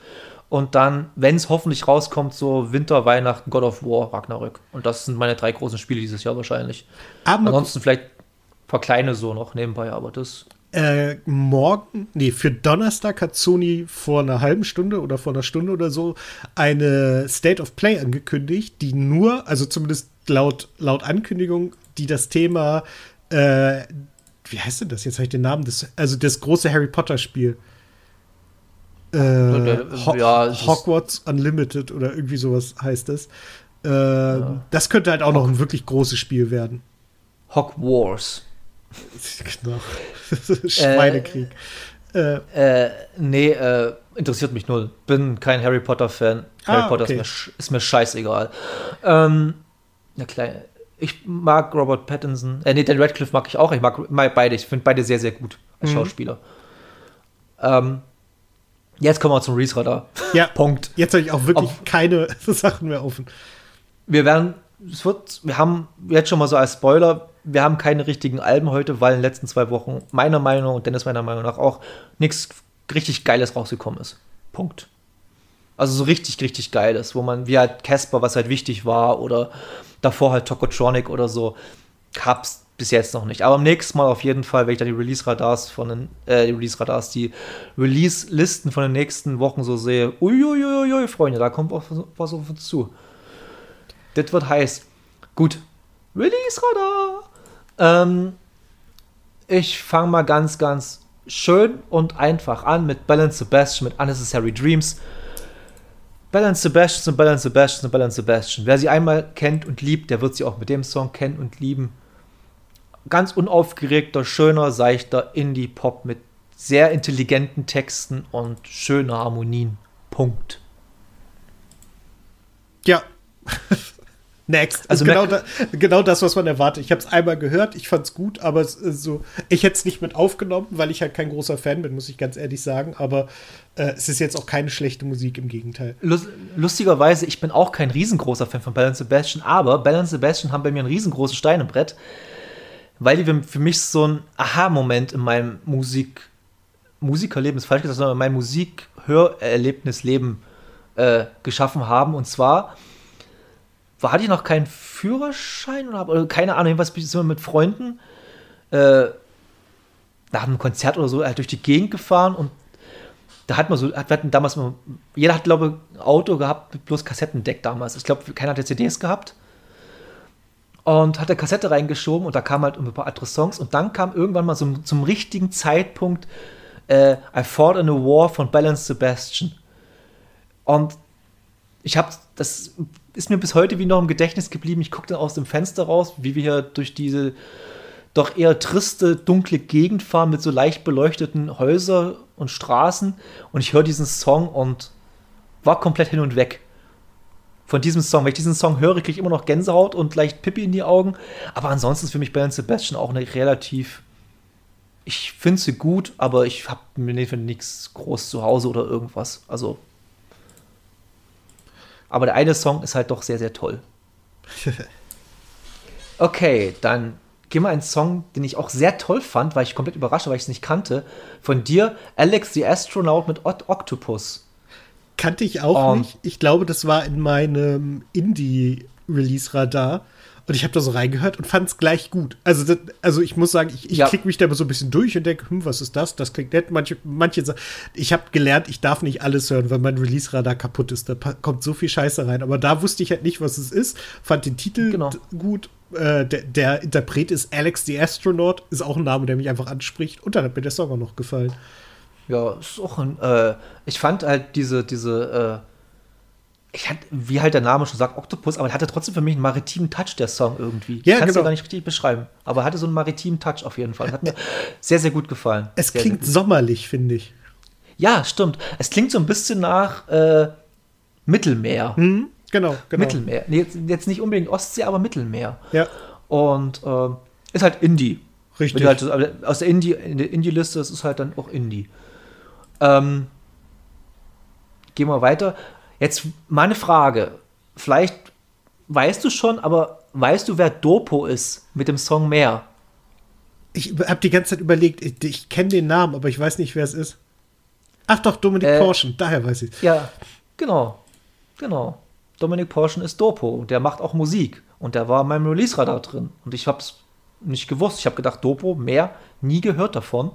Und dann, wenn es hoffentlich rauskommt, so Winter, Weihnachten, God of War, Ragnarök. Und das sind meine drei großen Spiele dieses Jahr wahrscheinlich. Aber Ansonsten vielleicht ein paar kleine so noch nebenbei, aber das. äh, morgen, nee, für Donnerstag hat Sony vor einer halben Stunde oder vor einer Stunde oder so eine State of Play angekündigt, die nur, also zumindest laut, laut Ankündigung, die das Thema, äh, wie heißt denn das? Jetzt habe ich den Namen, des, also das große Harry Potter-Spiel. Äh, Ho Ja, Hogwarts Unlimited oder irgendwie sowas heißt es. Äh, Das könnte halt auch noch ein wirklich großes Spiel werden. Hogwarts. Genau. *laughs* Schweinekrieg. Äh, Äh, nee, äh, interessiert mich null. Bin kein Harry Potter-Fan. Harry Ah, Potter okay. ist, mir, ist mir scheißegal. Ähm, na klar, ich mag Robert Pattinson. Äh, nee, den Radcliffe mag ich auch. Ich mag, mag beide. Ich finde beide sehr, sehr gut als Mhm. Schauspieler. Ähm, jetzt kommen wir zum Release-Radar. ja, *laughs* Punkt. Jetzt habe ich auch wirklich Auf- keine *laughs* Sachen mehr offen. Wir werden, es wird, wir haben jetzt schon mal so als Spoiler, wir haben keine richtigen Alben heute, weil in den letzten zwei Wochen meiner Meinung und Dennis meiner Meinung nach auch nichts richtig Geiles rausgekommen ist. Punkt. Also so richtig, richtig Geiles, wo man, wie halt Casper, was halt wichtig war, oder davor halt Tokotronic oder so, gab's bis jetzt noch nicht. Aber am nächsten Mal auf jeden Fall, wenn ich dann die Release-Radars von den, äh, die Release-Radars, die Release-Listen von den nächsten Wochen so sehe, uiuiuiui, Freunde, da kommt auch was auf uns zu. Das wird heiß. Gut. Release-Radar. Ähm, ich fange mal ganz, ganz schön und einfach an mit Balance Sebastian, mit Unnecessary Dreams. Balance Sebastian und Balance Sebastian und Balance Sebastian. Wer sie einmal kennt und liebt, der wird sie auch mit dem Song kennen und lieben. Ganz unaufgeregter, schöner, seichter Indie-Pop mit sehr intelligenten Texten und schöner Harmonien. Punkt. Ja. *laughs* Next. Also genau, da, genau das, was man erwartet. Ich habe es einmal gehört, ich fand es gut, aber es ist so, ich hätte es nicht mit aufgenommen, weil ich halt kein großer Fan bin, muss ich ganz ehrlich sagen. Aber äh, es ist jetzt auch keine schlechte Musik, im Gegenteil. Lus- Lustigerweise, ich bin auch kein riesengroßer Fan von Bell Sebastian, aber Bell Sebastian haben bei mir ein riesengroßes Stein im Brett, weil die für mich so ein Aha-Moment in meinem Musik, Musikerleben ist falsch gesagt, sondern in meinem Musik-Hörerlebnisleben äh, geschaffen haben. Und zwar war hatte ich noch keinen Führerschein oder, oder keine Ahnung, jedenfalls ich immer mit Freunden äh, nach einem Konzert oder so halt durch die Gegend gefahren und da hat man so, hat- wir hatten damals mal, jeder hat, glaube ich, ein Auto gehabt bloß Kassettendeck damals. Ich glaube, keiner hatte CDs gehabt. Und hat eine Kassette reingeschoben und da kamen halt ein paar andere Songs und dann kam irgendwann mal so zum richtigen Zeitpunkt äh, I Fought in a War von Balance Sebastian. Und ich habe, das ist mir bis heute wie noch im Gedächtnis geblieben. Ich guckte aus dem Fenster raus, wie wir hier durch diese doch eher triste, dunkle Gegend fahren mit so leicht beleuchteten Häusern und Straßen. Und ich höre diesen Song und war komplett hin und weg. Von diesem Song. Wenn ich diesen Song höre, kriege ich immer noch Gänsehaut und leicht Pippi in die Augen. Aber ansonsten ist für mich Bell Sebastian auch eine relativ. Ich finde sie gut, aber ich habe mir nichts groß zu Hause oder irgendwas. Also. Aber der eine Song ist halt doch sehr, sehr toll. *laughs* Okay, dann gehen wir einen Song, den ich auch sehr toll fand, weil ich komplett überrascht war, weil ich es nicht kannte. Von dir, Alex the Astronaut mit Ot Octopus. Kannte ich auch Um. nicht. Ich glaube, das war in meinem Indie-Release-Radar. Und ich habe da so reingehört und fand es gleich gut. Also, das, also ich muss sagen, ich, ich Ja. klicke mich da so ein bisschen durch und denke, hm, was ist das? Das klingt nett. Manche, manche ich habe gelernt, ich darf nicht alles hören, weil mein Release-Radar kaputt ist. Da kommt so viel Scheiße rein. Aber da wusste ich halt nicht, was es ist. Fand den Titel Genau. gut äh, der, der Interpret ist Alex the Astronaut, ist auch ein Name, der mich einfach anspricht. Und dann hat mir der Song auch noch gefallen. Ja, ist auch ein, äh, ich fand halt diese, diese, äh, ich hatte, wie halt der Name schon sagt, Octopus, aber er hatte trotzdem für mich einen maritimen Touch, der Song irgendwie. Ja, ich kann es genau. ja gar nicht richtig beschreiben, aber er hatte so einen maritimen Touch auf jeden Fall. Hat mir sehr, sehr gut gefallen. Es sehr, klingt sehr sommerlich, finde ich. Ja, stimmt. Es klingt so ein bisschen nach äh, Mittelmeer. Hm? Genau, genau. Mittelmeer. Nee, jetzt, jetzt nicht unbedingt Ostsee, aber Mittelmeer. Ja, Und ähm, ist halt Indie. richtig. Du halt aus der Indie, in der Indie-Liste, ist halt dann auch Indie. Ähm, gehen wir weiter. Jetzt meine Frage. Vielleicht weißt du schon, aber weißt du, wer Dopo ist mit dem Song Mehr? Ich habe die ganze Zeit überlegt, ich, ich kenne den Namen, aber ich weiß nicht, wer es ist. Ach doch, Dominik Äh, Porschen, daher weiß ich Ja, genau. Genau. Dominik Porschen ist Dopo. Der macht auch Musik. Und der war in meinem Release-Radar drin. Und ich habe es nicht gewusst. Ich habe gedacht, Dopo, mehr, nie gehört davon.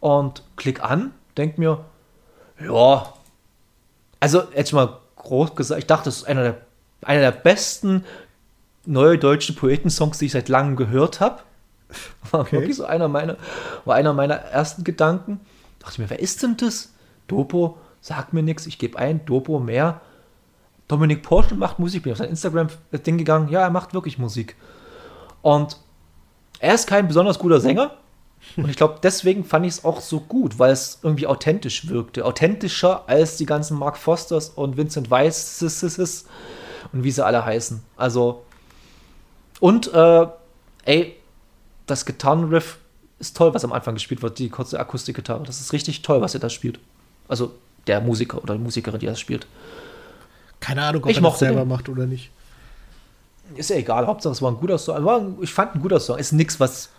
Und klick an, denk mir, ja. Also, jetzt mal groß gesagt, ich dachte, das ist einer der, einer der besten neue deutsche Poetensongs, die ich seit langem gehört habe. *laughs* War Okay. wirklich so einer meiner, war einer meiner ersten Gedanken. Dachte ich mir, wer ist denn das? Dopo, sagt mir nichts, ich gebe ein, Dopo mehr. Dominik Porsche macht Musik, bin auf sein Instagram-Ding gegangen, ja, er macht wirklich Musik. Und er ist kein besonders guter Sänger. Und ich glaube, deswegen fand ich es auch so gut, weil es irgendwie authentisch wirkte. Authentischer als die ganzen Mark Fosters und Vincent Weiss und wie sie alle heißen. Also, und, äh, ey, das Gitarrenriff ist toll, was am Anfang gespielt wird, die kurze Akustikgitarre. Das ist richtig toll, was er da spielt. Also, der Musiker oder die Musikerin, die das spielt. Keine Ahnung, ob Ich er das selber den. macht oder nicht. Ist ja egal, Hauptsache es war ein guter Song. War ein, ich fand ein guter Song. Ist nichts, was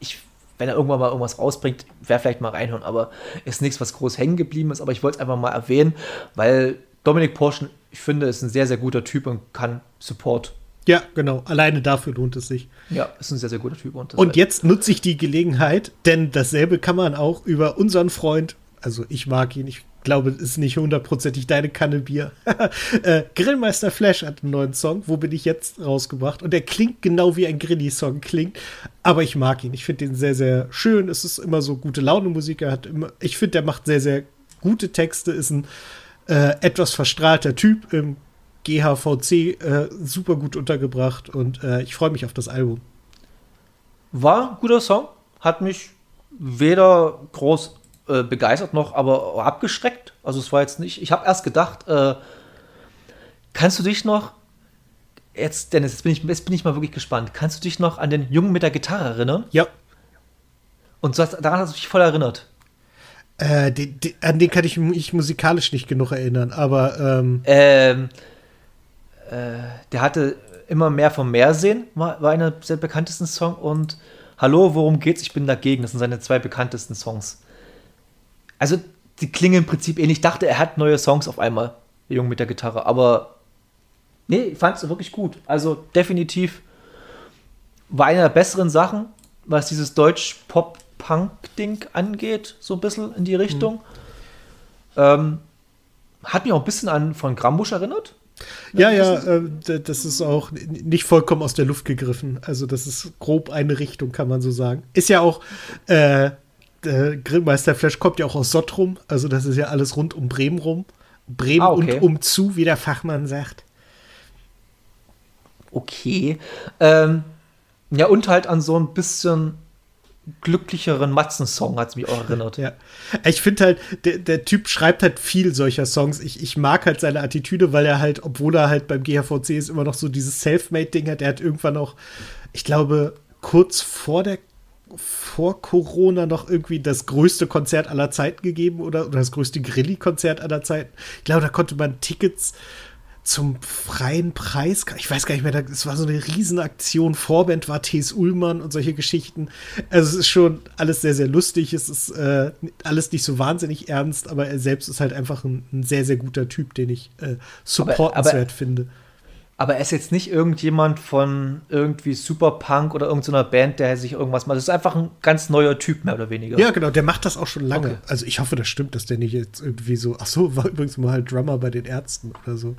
ich, wenn er irgendwann mal irgendwas rausbringt, wäre vielleicht mal reinhören, aber ist nichts, was groß hängen geblieben ist. Aber ich wollte es einfach mal erwähnen, weil Dominik Porschen, ich finde, ist ein sehr, sehr guter Typ und kann Support. Ja, genau. Alleine dafür lohnt es sich. Ja, ist ein sehr, sehr guter Typ. Und, Und jetzt nutze ich die Gelegenheit, denn dasselbe kann man auch über unseren Freund, also ich mag ihn, ich glaube, es ist nicht hundertprozentig deine Kanne Bier. *laughs* äh, Grillmeister Flash hat einen neuen Song, wo bin ich jetzt rausgebracht? Und der klingt genau wie ein Grilli-Song klingt, aber ich mag ihn. Ich finde ihn sehr, sehr schön. Es ist immer so gute Laune-Musik. Er hat immer, ich finde, der macht sehr, sehr gute Texte, ist ein äh, etwas verstrahlter Typ im GHVC, äh, super gut untergebracht und äh, ich freue mich auf das Album. War ein guter Song, hat mich weder groß äh, begeistert noch aber abgeschreckt. Also es war jetzt nicht, ich habe erst gedacht, äh, kannst du dich noch, jetzt Dennis, jetzt bin, ich, jetzt bin ich mal wirklich gespannt, kannst du dich noch an den Jungen mit der Gitarre erinnern? Ja, Und so, daran hast du dich voll erinnert. Äh, den, den, an den kann ich mich musikalisch nicht genug erinnern, aber ähm, Ähm, äh, der hatte immer mehr vom Meer sehen, war, war einer der bekanntesten Songs und Hallo, worum geht's? Ich bin dagegen. Das sind seine zwei bekanntesten Songs. Also, die klingen im Prinzip ähnlich. Ich dachte, er hat neue Songs auf einmal, der Junge mit der Gitarre, aber nee, ich fand es wirklich gut. Also, definitiv war eine der besseren Sachen, was dieses Deutsch-Pop-Punk-Ding angeht, so ein bisschen in die Richtung. Ähm, hat mich auch ein bisschen an von Grambusch erinnert. ja, ja, äh, das ist auch nicht vollkommen aus der Luft gegriffen. Also, das ist grob eine Richtung, kann man so sagen. Ist ja auch, äh, der Grillmeister Flash kommt ja auch aus Sottrum, also das ist ja alles rund um Bremen rum. Bremen Ah, okay. und umzu, wie der Fachmann sagt. Okay. Ähm, ja, und halt an so ein bisschen glücklicheren Matzen-Song hat es mich auch erinnert. Ja. Ich finde halt, der, der Typ schreibt halt viel solcher Songs. Ich, ich mag halt seine Attitüde, weil er halt, obwohl er halt beim GHVC ist, immer noch so dieses Selfmade-Ding hat. Er hat irgendwann auch, ich glaube, kurz vor der vor Corona noch irgendwie das größte Konzert aller Zeiten gegeben oder, oder das größte Grilli-Konzert aller Zeiten. Ich glaube, da konnte man Tickets zum freien Preis, ich weiß gar nicht mehr, es war so eine Riesenaktion, Vorband war T.S. Ullmann und solche Geschichten. Also es ist schon alles sehr, sehr lustig, es ist äh, alles nicht so wahnsinnig ernst, aber er selbst ist halt einfach ein, ein sehr, sehr guter Typ, den ich äh, supportenswert finde. Aber er ist jetzt nicht irgendjemand von irgendwie Superpunk oder irgendeiner Band, der sich irgendwas macht. Das ist einfach ein ganz neuer Typ, mehr oder weniger. Ja, genau, der macht das auch schon lange. Okay. Also ich hoffe, das stimmt, dass der nicht jetzt irgendwie so, ach so, war übrigens mal halt Drummer bei den Ärzten oder so.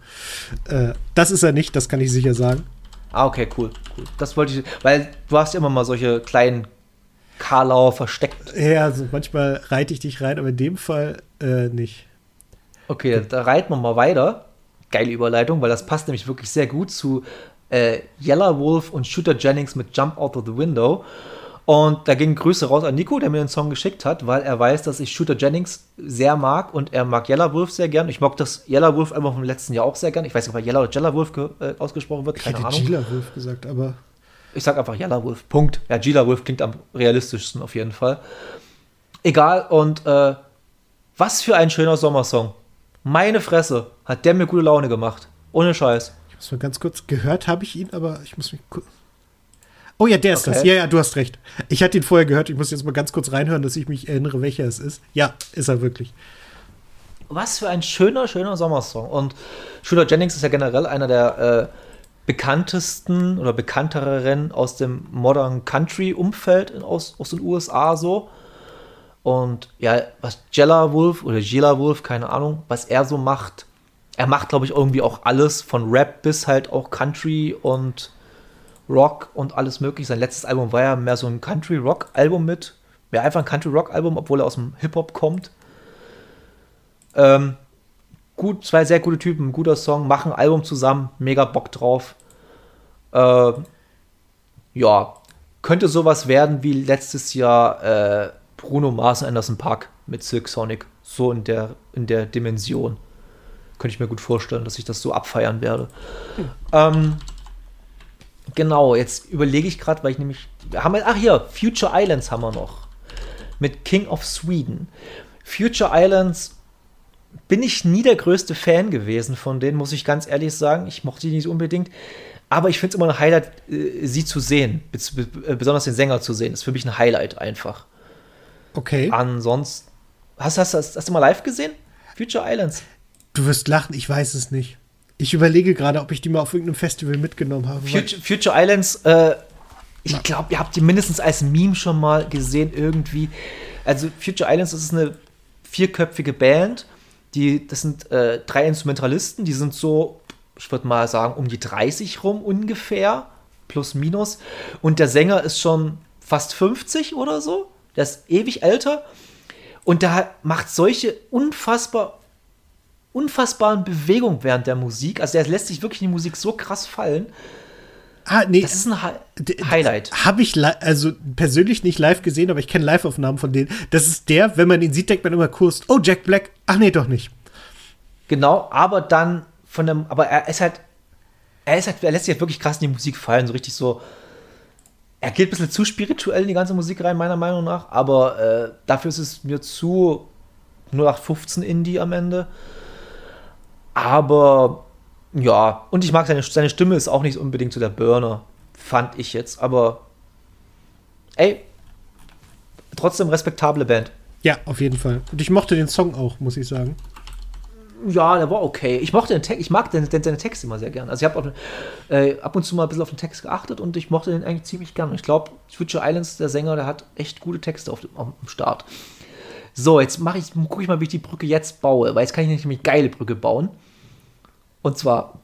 Äh, das ist er nicht, das kann ich sicher sagen. Ah, okay, cool, cool. Das wollte ich, weil du hast immer mal solche kleinen Karlauer versteckt. Ja, also manchmal reite ich dich rein, aber in dem Fall äh, nicht. Okay, da reiten wir mal weiter. Geile Überleitung, weil das passt nämlich wirklich sehr gut zu äh, Yellow Wolf und Shooter Jennings mit Jump Out of the Window. Und da gingen Grüße raus an Nico, der mir den Song geschickt hat, weil er weiß, dass ich Shooter Jennings sehr mag und er mag Yellow Wolf sehr gern. Ich mag das Yellow Wolf Album vom letzten Jahr auch sehr gern. Ich weiß nicht, ob er Yellow oder Yellow Wolf äh, ausgesprochen wird, keine ich hätte Ahnung. Gila Wolf gesagt, aber Ich sag einfach Yellow Wolf. Punkt. Ja, Gila Wolf klingt am realistischsten auf jeden Fall. Egal, und äh, was für ein schöner Sommersong. Meine Fresse, hat der mir gute Laune gemacht. Ohne Scheiß. ich muss mal ganz kurz gehört habe ich ihn, aber ich muss mich kurz. Oh ja, der ist Okay. das. Ja, ja, du hast recht. Ich hatte ihn vorher gehört. Ich muss jetzt mal ganz kurz reinhören, dass ich mich erinnere, welcher es ist. Ja, ist er wirklich. Was für ein schöner, schöner Sommersong. Und Shooter Jennings ist ja generell einer der äh, bekanntesten oder bekannteren aus dem Modern Country-Umfeld aus, aus den USA so. Und ja, was Jella Wolf oder Gila Wolf, keine Ahnung, was er so macht, er macht, glaube ich, irgendwie auch alles, von Rap bis halt auch Country und Rock und alles mögliche. Sein letztes Album war ja mehr so ein Country-Rock-Album mit. Ja, einfach ein Country-Rock-Album, obwohl er aus dem Hip-Hop kommt. Ähm, gut, zwei sehr gute Typen, guter Song, machen Album zusammen, mega Bock drauf. Ähm, ja, könnte sowas werden wie letztes Jahr äh, Bruno Mars Anderson Park mit Silk Sonic. So in der, in der Dimension. Könnte ich mir gut vorstellen, dass ich das so abfeiern werde. Ähm, genau, jetzt überlege ich gerade, weil ich nämlich. Haben wir, ach hier, Future Islands haben wir noch. Mit King of Sweden. Future Islands bin ich nie der größte Fan gewesen von denen, muss ich ganz ehrlich sagen. Ich mochte die nicht unbedingt. Aber ich finde es immer ein Highlight, äh, sie zu sehen. Besonders den Sänger zu sehen. ist für mich ein Highlight einfach. Okay. Ansonsten. Hast, hast, hast, hast du mal live gesehen? Future Islands. Du wirst lachen, ich weiß es nicht. Ich überlege gerade, ob ich die mal auf irgendeinem Festival mitgenommen habe. Future, Future Islands, äh, ich glaube, ihr habt die mindestens als Meme schon mal gesehen irgendwie. Also Future Islands, das ist eine vierköpfige Band. Die, das sind äh, drei Instrumentalisten, die sind so, ich würde mal sagen, um die 30 rum ungefähr, plus minus. Und der Sänger ist schon fast 50 oder so. Der ist ewig älter. Und der macht solche unfassbar unfassbaren Bewegungen während der Musik. Also der lässt sich wirklich in die Musik so krass fallen. ah, nee, Das ist ein Hi Highlight. Habe ich also persönlich nicht live gesehen, aber ich kenne Live-Aufnahmen von denen. Das ist der, wenn man ihn sieht, denkt man immer kurz, oh, Jack Black. Ach nee, doch nicht. Genau, aber dann von dem, aber er ist halt, er ist halt, er lässt sich halt wirklich krass in die Musik fallen, so richtig so. Er geht ein bisschen zu spirituell in die ganze Musik rein, meiner Meinung nach, aber äh, dafür ist es mir zu 0815 Indie am Ende. Aber ja, und ich mag seine, seine Stimme ist auch nicht unbedingt so der Burner, fand ich jetzt, aber ey, trotzdem respektable Band. Ja, auf jeden Fall. Und ich mochte den Song auch, muss ich sagen. Ja, der war okay. Ich mochte den Text, ich mag den, den, seine Texte immer sehr gern. Also ich habe äh, ab und zu mal ein bisschen auf den Text geachtet und ich mochte den eigentlich ziemlich gern. Ich glaube, Future Islands, der Sänger, der hat echt gute Texte auf dem, auf Start. So, jetzt mache ich, gucke ich mal, wie ich die Brücke jetzt baue, weil jetzt kann ich nämlich geile Brücke bauen. Und zwar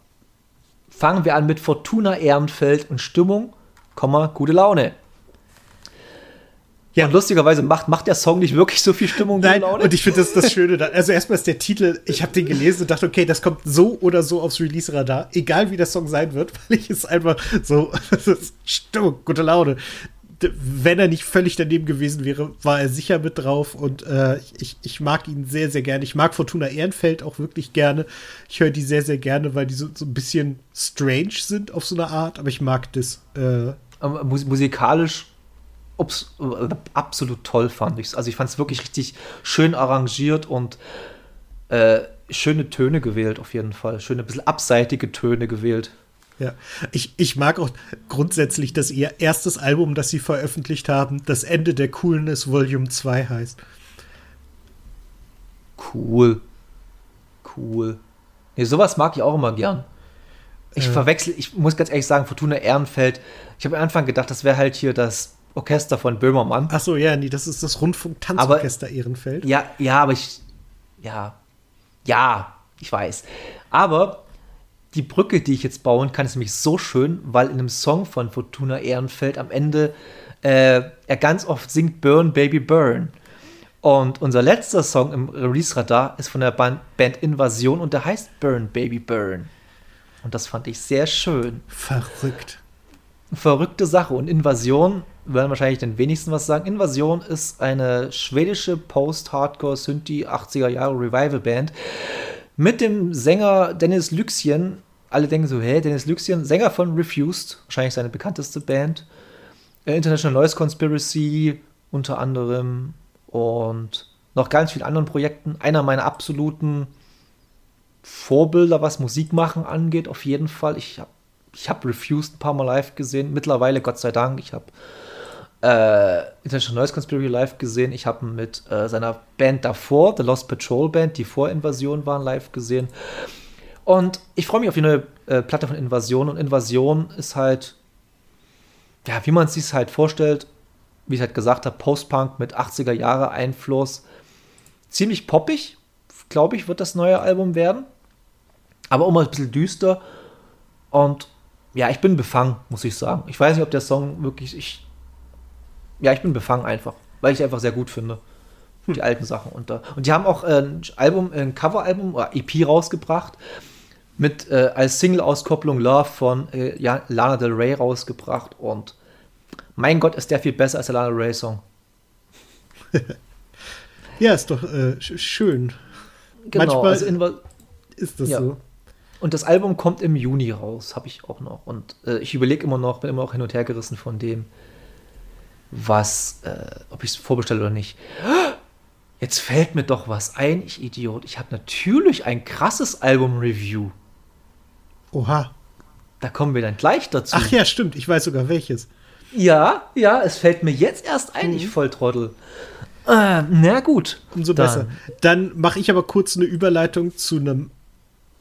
fangen wir an mit Fortuna Ehrenfeld und Stimmung, Komma, gute Laune. Ja. Und lustigerweise macht, macht der Song nicht wirklich so viel Stimmung, Nein, Laune. und ich finde das das Schöne. Da, also erstmal ist der Titel, ich habe den gelesen und dachte, okay, das kommt so oder so aufs Release-Radar, egal wie der Song sein wird, *laughs* weil ich es einfach so, *laughs* Stimmung, gute Laune. Wenn er nicht völlig daneben gewesen wäre, war er sicher mit drauf und äh, ich, ich mag ihn sehr, sehr gerne. Ich mag Fortuna Ehrenfeld auch wirklich gerne. Ich höre die sehr, sehr gerne, weil die so, so ein bisschen strange sind auf so eine Art, aber ich mag das. Äh, musikalisch ups, äh, absolut toll fand ich Also ich fand es wirklich richtig schön arrangiert und äh, schöne Töne gewählt auf jeden Fall. Schöne, bisschen abseitige Töne gewählt. Ja, ich, ich mag auch grundsätzlich, dass ihr erstes Album, das sie veröffentlicht haben, das Ende der Coolness Volume 2 heißt. Cool. Cool. Nee, sowas mag ich auch immer gern. Ich Äh. verwechsel, ich muss ganz ehrlich sagen, Fortuna Ehrenfeld, ich habe am Anfang gedacht, das wäre halt hier das Orchester von Böhmermann. Ach so, ja, nee, das ist das Rundfunk-Tanzorchester Ehrenfeld. Ja, ja, aber ich. Ja. Ja, ich weiß. Aber die Brücke, die ich jetzt bauen kann, ist nämlich so schön, weil in einem Song von Fortuna Ehrenfeld am Ende äh, er ganz oft singt Burn, Baby, Burn. Und unser letzter Song im Release-Radar ist von der Band, Band Invasion und der heißt Burn, Baby, Burn. Und das fand ich sehr schön. Verrückt. Verrückte Sache. Und Invasion werden wahrscheinlich den wenigsten was sagen. Invasion ist eine schwedische Post-Hardcore-Synthie 80er Jahre Revival-Band mit dem Sänger Dennis Lüxien. Alle denken so, hey, Dennis Lüxien, Sänger von Refused, wahrscheinlich seine bekannteste Band. Äh, International Noise Conspiracy unter anderem und noch ganz vielen anderen Projekten. Einer meiner absoluten Vorbilder, was Musik machen angeht, auf jeden Fall. Ich habe ich hab Refused ein paar Mal live gesehen. Mittlerweile, Gott sei Dank, ich habe äh, International Noise Conspiracy live gesehen. Ich habe mit äh, seiner Band davor, The Lost Patrol Band, die vor Invasion waren, live gesehen. Und ich freue mich auf die neue äh, Platte von Invasion. Und Invasion ist halt ja, wie man es sich halt vorstellt, wie ich halt gesagt habe, Post-Punk mit 80er Jahre Einfluss. Ziemlich poppig, glaube ich, wird das neue Album werden. Aber auch mal ein bisschen düster. Und ja, ich bin befangen, muss ich sagen. Ich weiß nicht, ob der Song wirklich. Ich, ja, ich bin befangen einfach, weil ich einfach sehr gut finde. Die alten Sachen. Und, und die haben auch ein Album, ein Coveralbum oder EP rausgebracht mit äh, als Single-Auskopplung Love von äh, ja, Lana Del Rey rausgebracht und mein Gott, ist der viel besser als der Lana Del Rey Song. *laughs* ja, ist doch äh, schön. Genau, Manchmal also ist das ja. so. Und das Album kommt im Juni raus, habe ich auch noch. Und äh, ich überlege immer noch, bin immer noch hin und her gerissen von dem, was, äh, ob ich es vorbestelle oder nicht. *gasps* Jetzt fällt mir doch was ein, ich Idiot. Ich habe natürlich ein krasses Album-Review. Oha. Da kommen wir dann gleich dazu. Ach ja, stimmt. Ich weiß sogar welches. Ja, ja, es fällt mir jetzt erst ein, mhm. ich Volltrottel. Äh, na gut. Umso dann. besser. Dann mache ich aber kurz eine Überleitung zu einem,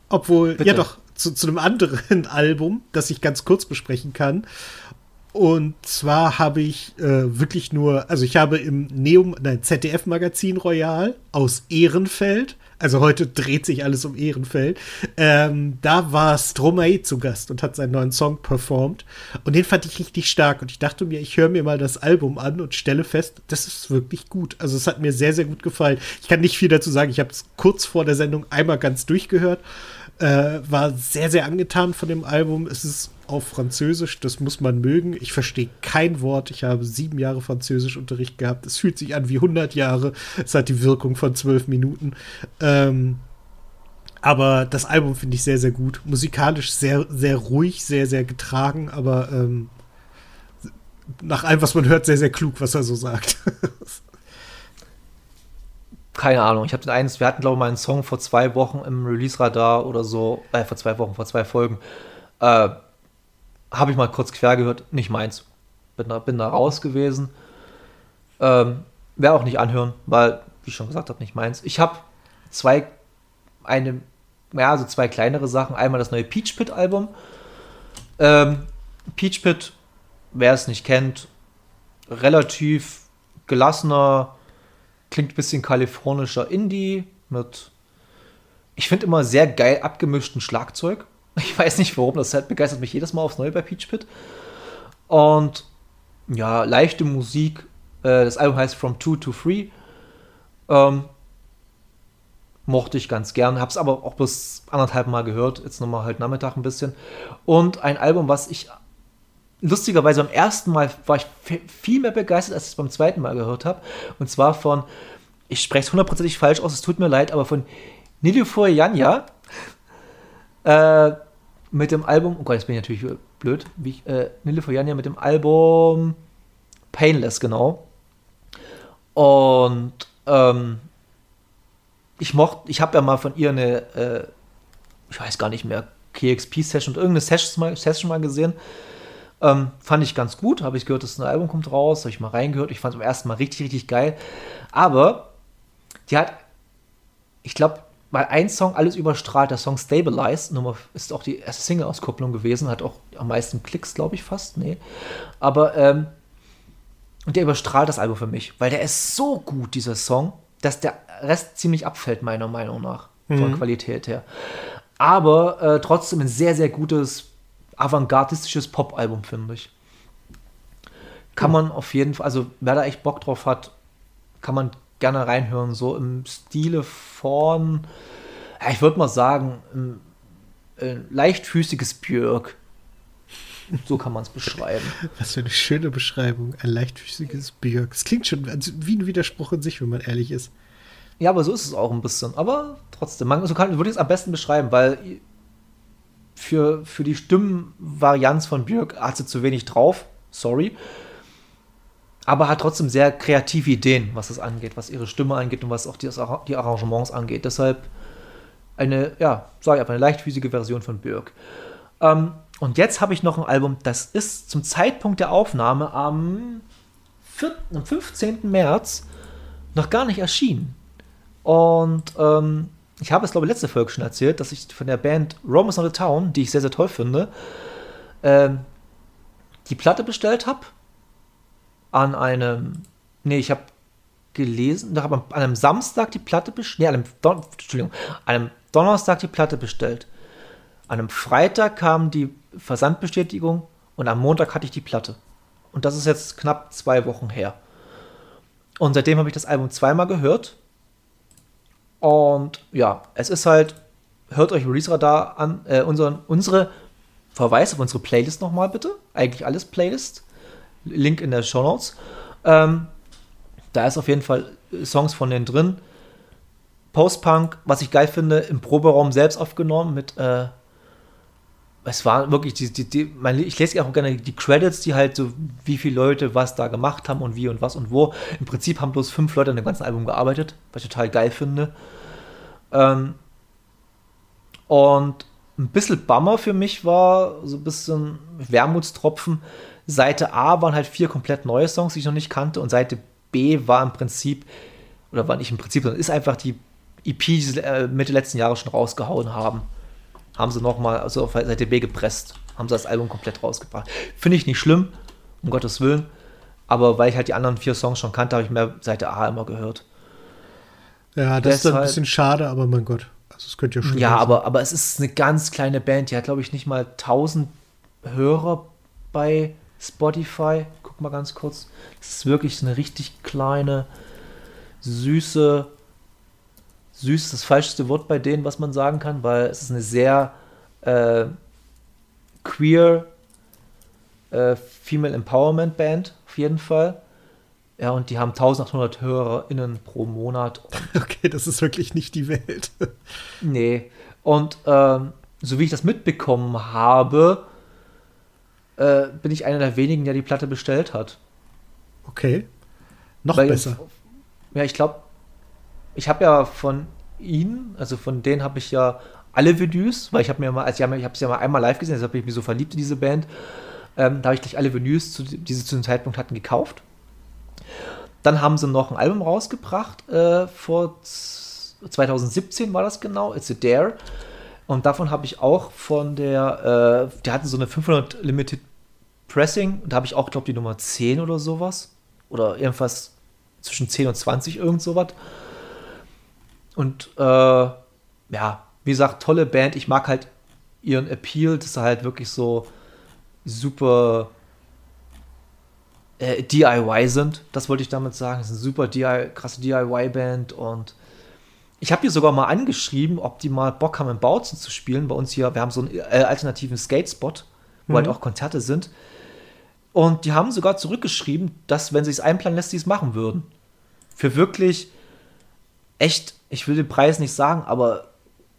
obwohl, Bitte. ja doch, zu, zu einem anderen *laughs* Album, das ich ganz kurz besprechen kann. Und zwar habe ich äh, wirklich nur, also ich habe im Neum, nein, ZDF-Magazin Royal aus Ehrenfeld also heute dreht sich alles um Ehrenfeld. Ähm, da war Stromae zu Gast und hat seinen neuen Song performt. Und den fand ich richtig stark. Und ich dachte mir, ich höre mir mal das Album an und stelle fest, das ist wirklich gut. Also es hat mir sehr, sehr gut gefallen. Ich kann nicht viel dazu sagen. Ich habe es kurz vor der Sendung einmal ganz durchgehört. Äh, war sehr, sehr angetan von dem Album. Es ist auf Französisch, das muss man mögen. Ich verstehe kein Wort. Ich habe sieben Jahre Französischunterricht gehabt. Es fühlt sich an wie 100 Jahre. Es hat die Wirkung von zwölf Minuten. Ähm, aber das Album finde ich sehr, sehr gut. Musikalisch sehr, sehr ruhig, sehr, sehr getragen, aber ähm, nach allem, was man hört, sehr, sehr klug, was er so sagt. *laughs* keine Ahnung, ich habe den eins, wir hatten glaube ich mal einen Song vor zwei Wochen im Release-Radar oder so, äh, vor zwei Wochen, vor zwei Folgen. Äh, habe ich mal kurz quer gehört, nicht meins. Bin da, bin da raus gewesen. Ähm, Werde auch nicht anhören, weil, wie ich schon gesagt habe, nicht meins. Ich habe zwei, eine, ja, also zwei kleinere Sachen. Einmal das neue Peach Pit Album. Ähm, Peach Pit, wer es nicht kennt, relativ gelassener, Klingt ein bisschen kalifornischer Indie mit, ich finde immer sehr geil abgemischten Schlagzeug. *laughs* Ich weiß nicht warum, das halt begeistert mich jedes Mal aufs Neue bei Peach Pit. Und ja, leichte Musik. Äh, das Album heißt From Two to Three. Ähm, mochte ich ganz gern, hab's aber auch bis anderthalb Mal gehört, jetzt nochmal halt Nachmittag ein bisschen. Und ein Album, was ich lustigerweise beim ersten Mal war ich viel mehr begeistert, als ich es beim zweiten Mal gehört habe. Und zwar von, ich spreche es hundertprozentig falsch aus, es tut mir leid, aber von Nilüfer Janja äh, mit dem Album, oh Gott, jetzt bin ich natürlich blöd, wie ich, äh, Nilüfer Janja mit dem Album Painless, genau. Und ähm, ich mochte, ich habe ja mal von ihr eine, äh, ich weiß gar nicht mehr, KXP-Session und irgendeine Session mal, Session mal gesehen. Ähm, fand ich ganz gut. Habe ich gehört, dass ein Album kommt raus. Habe ich mal reingehört. Ich fand es beim ersten Mal richtig, richtig geil. Aber die hat, ich glaube, weil ein Song alles überstrahlt, der Song Stabilize, Nummer, ist auch die erste Single-Auskopplung gewesen, hat auch am meisten Klicks, glaube ich, fast. Nee. Aber, ähm, und der überstrahlt das Album für mich, weil der ist so gut, dieser Song, dass der Rest ziemlich abfällt, meiner Meinung nach, von mhm. Qualität her. aber äh, trotzdem ein sehr, sehr gutes avantgardistisches Pop-Album, finde ich. Kann man auf jeden Fall, also wer da echt Bock drauf hat, kann man gerne reinhören, so im Stile von, ja, ich würde mal sagen, ein, ein leichtfüßiges Björk. *laughs* So kann man es beschreiben. *laughs* Was für eine schöne Beschreibung. Ein leichtfüßiges Björk. Das klingt schon wie ein Widerspruch in sich, wenn man ehrlich ist. Ja, aber so ist es auch ein bisschen. Aber trotzdem, man, so kann, würde ich es am besten beschreiben, weil für, für die Stimmenvarianz von Björk hat sie zu wenig drauf. Sorry. Aber hat trotzdem sehr kreative Ideen, was das angeht, was ihre Stimme angeht und was auch die, die Arrangements angeht. Deshalb eine, ja, sage ich einfach, eine leichtfüßige Version von Björk. Ähm, und jetzt habe ich noch ein Album, das ist zum Zeitpunkt der Aufnahme am, 4, am 15. März noch gar nicht erschienen. Und ähm, ich habe es, glaube ich, letzte Folge schon erzählt, dass ich von der Band Romans on the Town, die ich sehr, sehr toll finde, ähm, die Platte bestellt habe. An einem, nee, ich habe gelesen, ich habe an einem Samstag die Platte bestellt, nee, an einem, Don Entschuldigung, an einem Donnerstag die Platte bestellt. An einem Freitag kam die Versandbestätigung und am Montag hatte ich die Platte. Und das ist jetzt knapp zwei Wochen her. Und seitdem habe ich das Album zweimal gehört und ja, es ist halt, hört euch Release Radar an, äh, unseren, unsere Verweis auf unsere Playlist nochmal bitte. Eigentlich alles Playlist. Link in der Show Notes. Ähm, da ist auf jeden Fall Songs von denen drin. Post-Punk, was ich geil finde, im Proberaum selbst aufgenommen mit, äh, es war wirklich, die, die, die, mein, ich lese auch gerne die Credits, die halt so, wie viele Leute was da gemacht haben und wie und was und wo. Im Prinzip haben bloß fünf Leute an dem ganzen Album gearbeitet, was ich total geil finde. Ähm, und ein bisschen Bummer für mich war, so ein bisschen Wermutstropfen. Seite A waren halt vier komplett neue Songs, die ich noch nicht kannte, und Seite B war im Prinzip, oder war nicht im Prinzip, sondern ist einfach die EP, die sie äh, Mitte letzten Jahres schon rausgehauen haben. Haben sie nochmal also auf Seite B gepresst, haben sie das Album komplett rausgebracht. Finde ich nicht schlimm, um Gottes Willen, aber weil ich halt die anderen vier Songs schon kannte, habe ich mehr Seite A immer gehört. Ja, das Deshalb, ist ein bisschen schade, aber mein Gott. Also es könnte ja schon. Ja, aber, aber es ist eine ganz kleine Band. Die hat, glaube ich, nicht mal 1000 Hörer bei Spotify. Guck mal ganz kurz. Es ist wirklich eine richtig kleine, süße, süß das falscheste Wort bei denen, was man sagen kann, weil es ist eine sehr äh, queer äh, Female Empowerment Band, auf jeden Fall. Ja, und die haben 1800 HörerInnen pro Monat. *laughs* Okay, das ist wirklich nicht die Welt. *laughs* nee. Und ähm, so wie ich das mitbekommen habe, äh, bin ich einer der wenigen, der die Platte bestellt hat. Okay. Noch Weil, besser. Ja, ich glaube, ich habe ja von ihnen, also von denen habe ich ja alle Vinyls, weil ich habe mir mal, also ich habe es ja mal einmal live gesehen, deshalb bin ich mich so verliebt in diese Band. Ähm, da habe ich gleich alle Vinyls, zu, die sie zu dem Zeitpunkt hatten, gekauft. Dann haben sie noch ein Album rausgebracht, äh, vor 2017 war das genau, It's a Dare. Und davon habe ich auch von der, äh, die hatten so eine 500 Limited Pressing, und da habe ich auch, glaube ich, die Nummer 10 oder sowas. Oder irgendwas zwischen 10 und 20, irgend sowas. Und äh, ja, wie gesagt, tolle Band. Ich mag halt ihren Appeal, dass sie halt wirklich so super äh, DIY sind. Das wollte ich damit sagen. Es ist eine super DIY, krasse DIY-Band und ich habe die sogar mal angeschrieben, ob die mal Bock haben, in Bautzen zu spielen. Bei uns hier, wir haben so einen äh, alternativen Skate-Spot, wo halt mhm. halt auch Konzerte sind. Und die haben sogar zurückgeschrieben, dass, wenn sie es einplanen lässt, sie es machen würden. Für wirklich echt, ich will den Preis nicht sagen, aber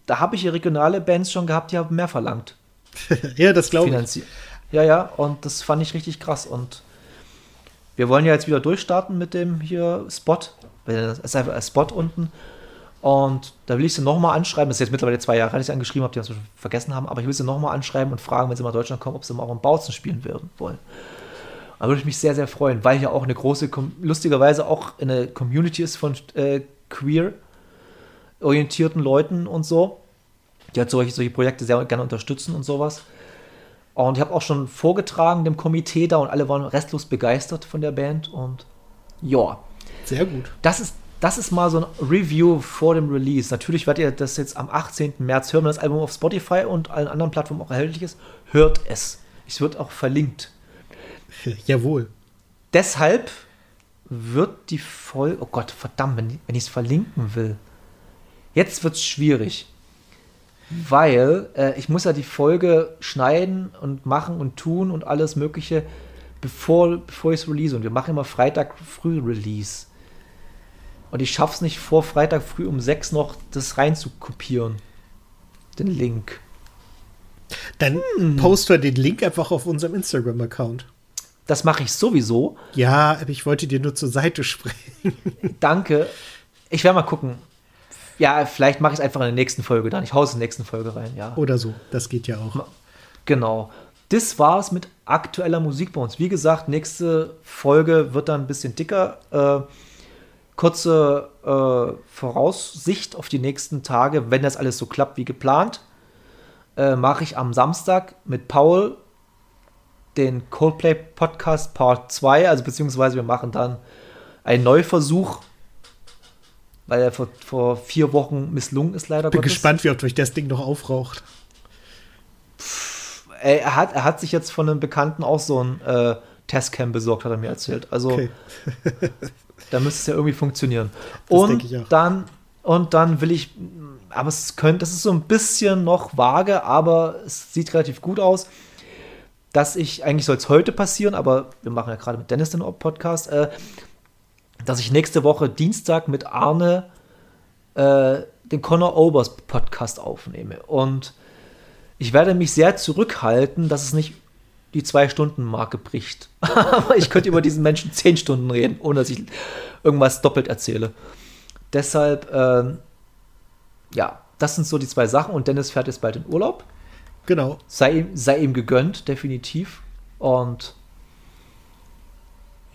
da habe ich hier regionale Bands schon gehabt, die haben mehr verlangt. *laughs* ja, das glaube ich. Ja, ja, und das fand ich richtig krass. Und wir wollen ja jetzt wieder durchstarten mit dem hier Spot. Es ist einfach ein Spot unten. Und da will ich sie nochmal anschreiben. Das ist jetzt mittlerweile zwei Jahre, dass ich angeschrieben habe, die das vergessen haben. Aber ich will sie nochmal anschreiben und fragen, wenn sie mal nach Deutschland kommen, ob sie mal auch in Bautzen spielen werden wollen. Da würde ich mich sehr, sehr freuen, weil hier auch eine große, lustigerweise auch eine Community ist von äh, queer orientierten Leuten und so, die halt solche, solche Projekte sehr gerne unterstützen und sowas. Und ich habe auch schon vorgetragen dem Komitee da und alle waren restlos begeistert von der Band und ja. Sehr gut. Das ist das ist mal so ein Review vor dem Release. Natürlich werdet ihr das jetzt am 18. März hören, wenn das Album auf Spotify und allen anderen Plattformen auch erhältlich ist. Hört es. Es wird auch verlinkt. Jawohl. Deshalb wird die Folge. Oh Gott, verdammt, wenn, wenn ich es verlinken will. Jetzt wird es schwierig. Weil äh, ich muss ja die Folge schneiden und machen und tun und alles Mögliche, bevor, bevor ich es release. Und wir machen immer Freitag früh Release. Und ich schaff's nicht vor Freitag früh um 6 noch das rein zu kopieren. Den Link. Dann hm. posten wir den Link einfach auf unserem Instagram-Account. Das mache ich sowieso. Ja, aber ich wollte dir nur zur Seite springen. Danke. Ich werde mal gucken. Ja, vielleicht mache ich es einfach in der nächsten Folge dann. Ich haue es in der nächsten Folge rein, ja. Oder so, das geht ja auch. Genau. Das war es mit aktueller Musik bei uns. Wie gesagt, nächste Folge wird dann ein bisschen dicker. Äh, kurze äh, Voraussicht auf die nächsten Tage, wenn das alles so klappt wie geplant. Äh, mache ich am Samstag mit Paul den Coldplay Podcast Part 2, also beziehungsweise wir machen dann einen Neuversuch, weil er vor, vor vier Wochen misslungen ist, leider. Bin Gottes. gespannt, wie oft euch das Ding noch aufraucht. Pff, er, hat, er hat sich jetzt von einem Bekannten auch so ein äh, Testcam besorgt, hat er mir erzählt. Also okay. *laughs* da müsste es ja irgendwie funktionieren. Das und dann und dann will ich, aber es könnte, das ist so ein bisschen noch vage, aber es sieht relativ gut aus dass ich, eigentlich soll es heute passieren, aber wir machen ja gerade mit Dennis den Podcast, äh, dass ich nächste Woche Dienstag mit Arne äh, den Connor Obers Podcast aufnehme. Und ich werde mich sehr zurückhalten, dass es nicht die Zwei-Stunden-Marke bricht. *laughs* Aber ich könnte über diesen Menschen zehn Stunden reden, ohne dass ich irgendwas doppelt erzähle. Deshalb, ähm, ja, das sind so die zwei Sachen. Und Dennis fährt jetzt bald in Urlaub. Genau. Sei, sei ihm gegönnt, definitiv. Und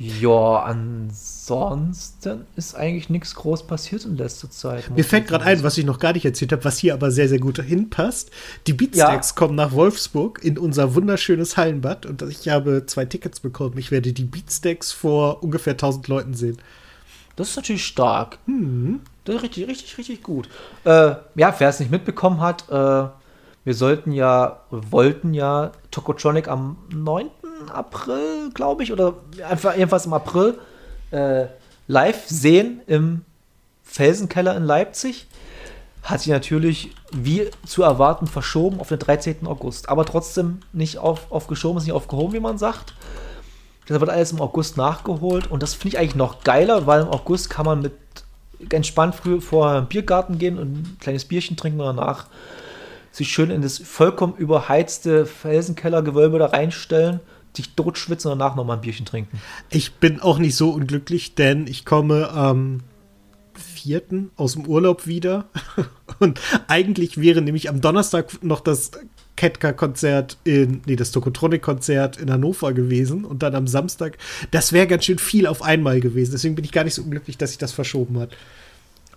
ja, ansonsten ist eigentlich nichts groß passiert in letzter Zeit. Mir fällt gerade ein, was ich noch gar nicht erzählt habe, was hier aber sehr, sehr gut hinpasst. Die Beatstacks ja. kommen nach Wolfsburg in unser wunderschönes Hallenbad und ich habe zwei Tickets bekommen. Ich werde die Beatstacks vor ungefähr 1000 Leuten sehen. Das ist natürlich stark. Hm. Das ist richtig, richtig, richtig gut. Äh, ja, wer es nicht mitbekommen hat, äh, wir sollten ja, wollten ja Tokotronic am 9. April, glaube ich, oder einfach jedenfalls im April äh, live sehen im Felsenkeller in Leipzig. Hat sich natürlich, wie zu erwarten, verschoben auf den 13. August. Aber trotzdem nicht auf, aufgeschoben, ist nicht aufgehoben, wie man sagt. Das wird alles im August nachgeholt. Und das finde ich eigentlich noch geiler, weil im August kann man mit entspannt früh vor einen Biergarten gehen und ein kleines Bierchen trinken und danach sich schön in das vollkommen überheizte Felsenkellergewölbe da reinstellen, sich totschwitzen und danach nochmal ein Bierchen trinken. Ich bin auch nicht so unglücklich, denn ich komme am 4. aus dem Urlaub wieder. *laughs* Und eigentlich wäre nämlich am Donnerstag noch das Ketka-Konzert in, nee, das Tokotronic-Konzert in Hannover gewesen und dann am Samstag. Das wäre ganz schön viel auf einmal gewesen. Deswegen bin ich gar nicht so unglücklich, dass sich das verschoben hat.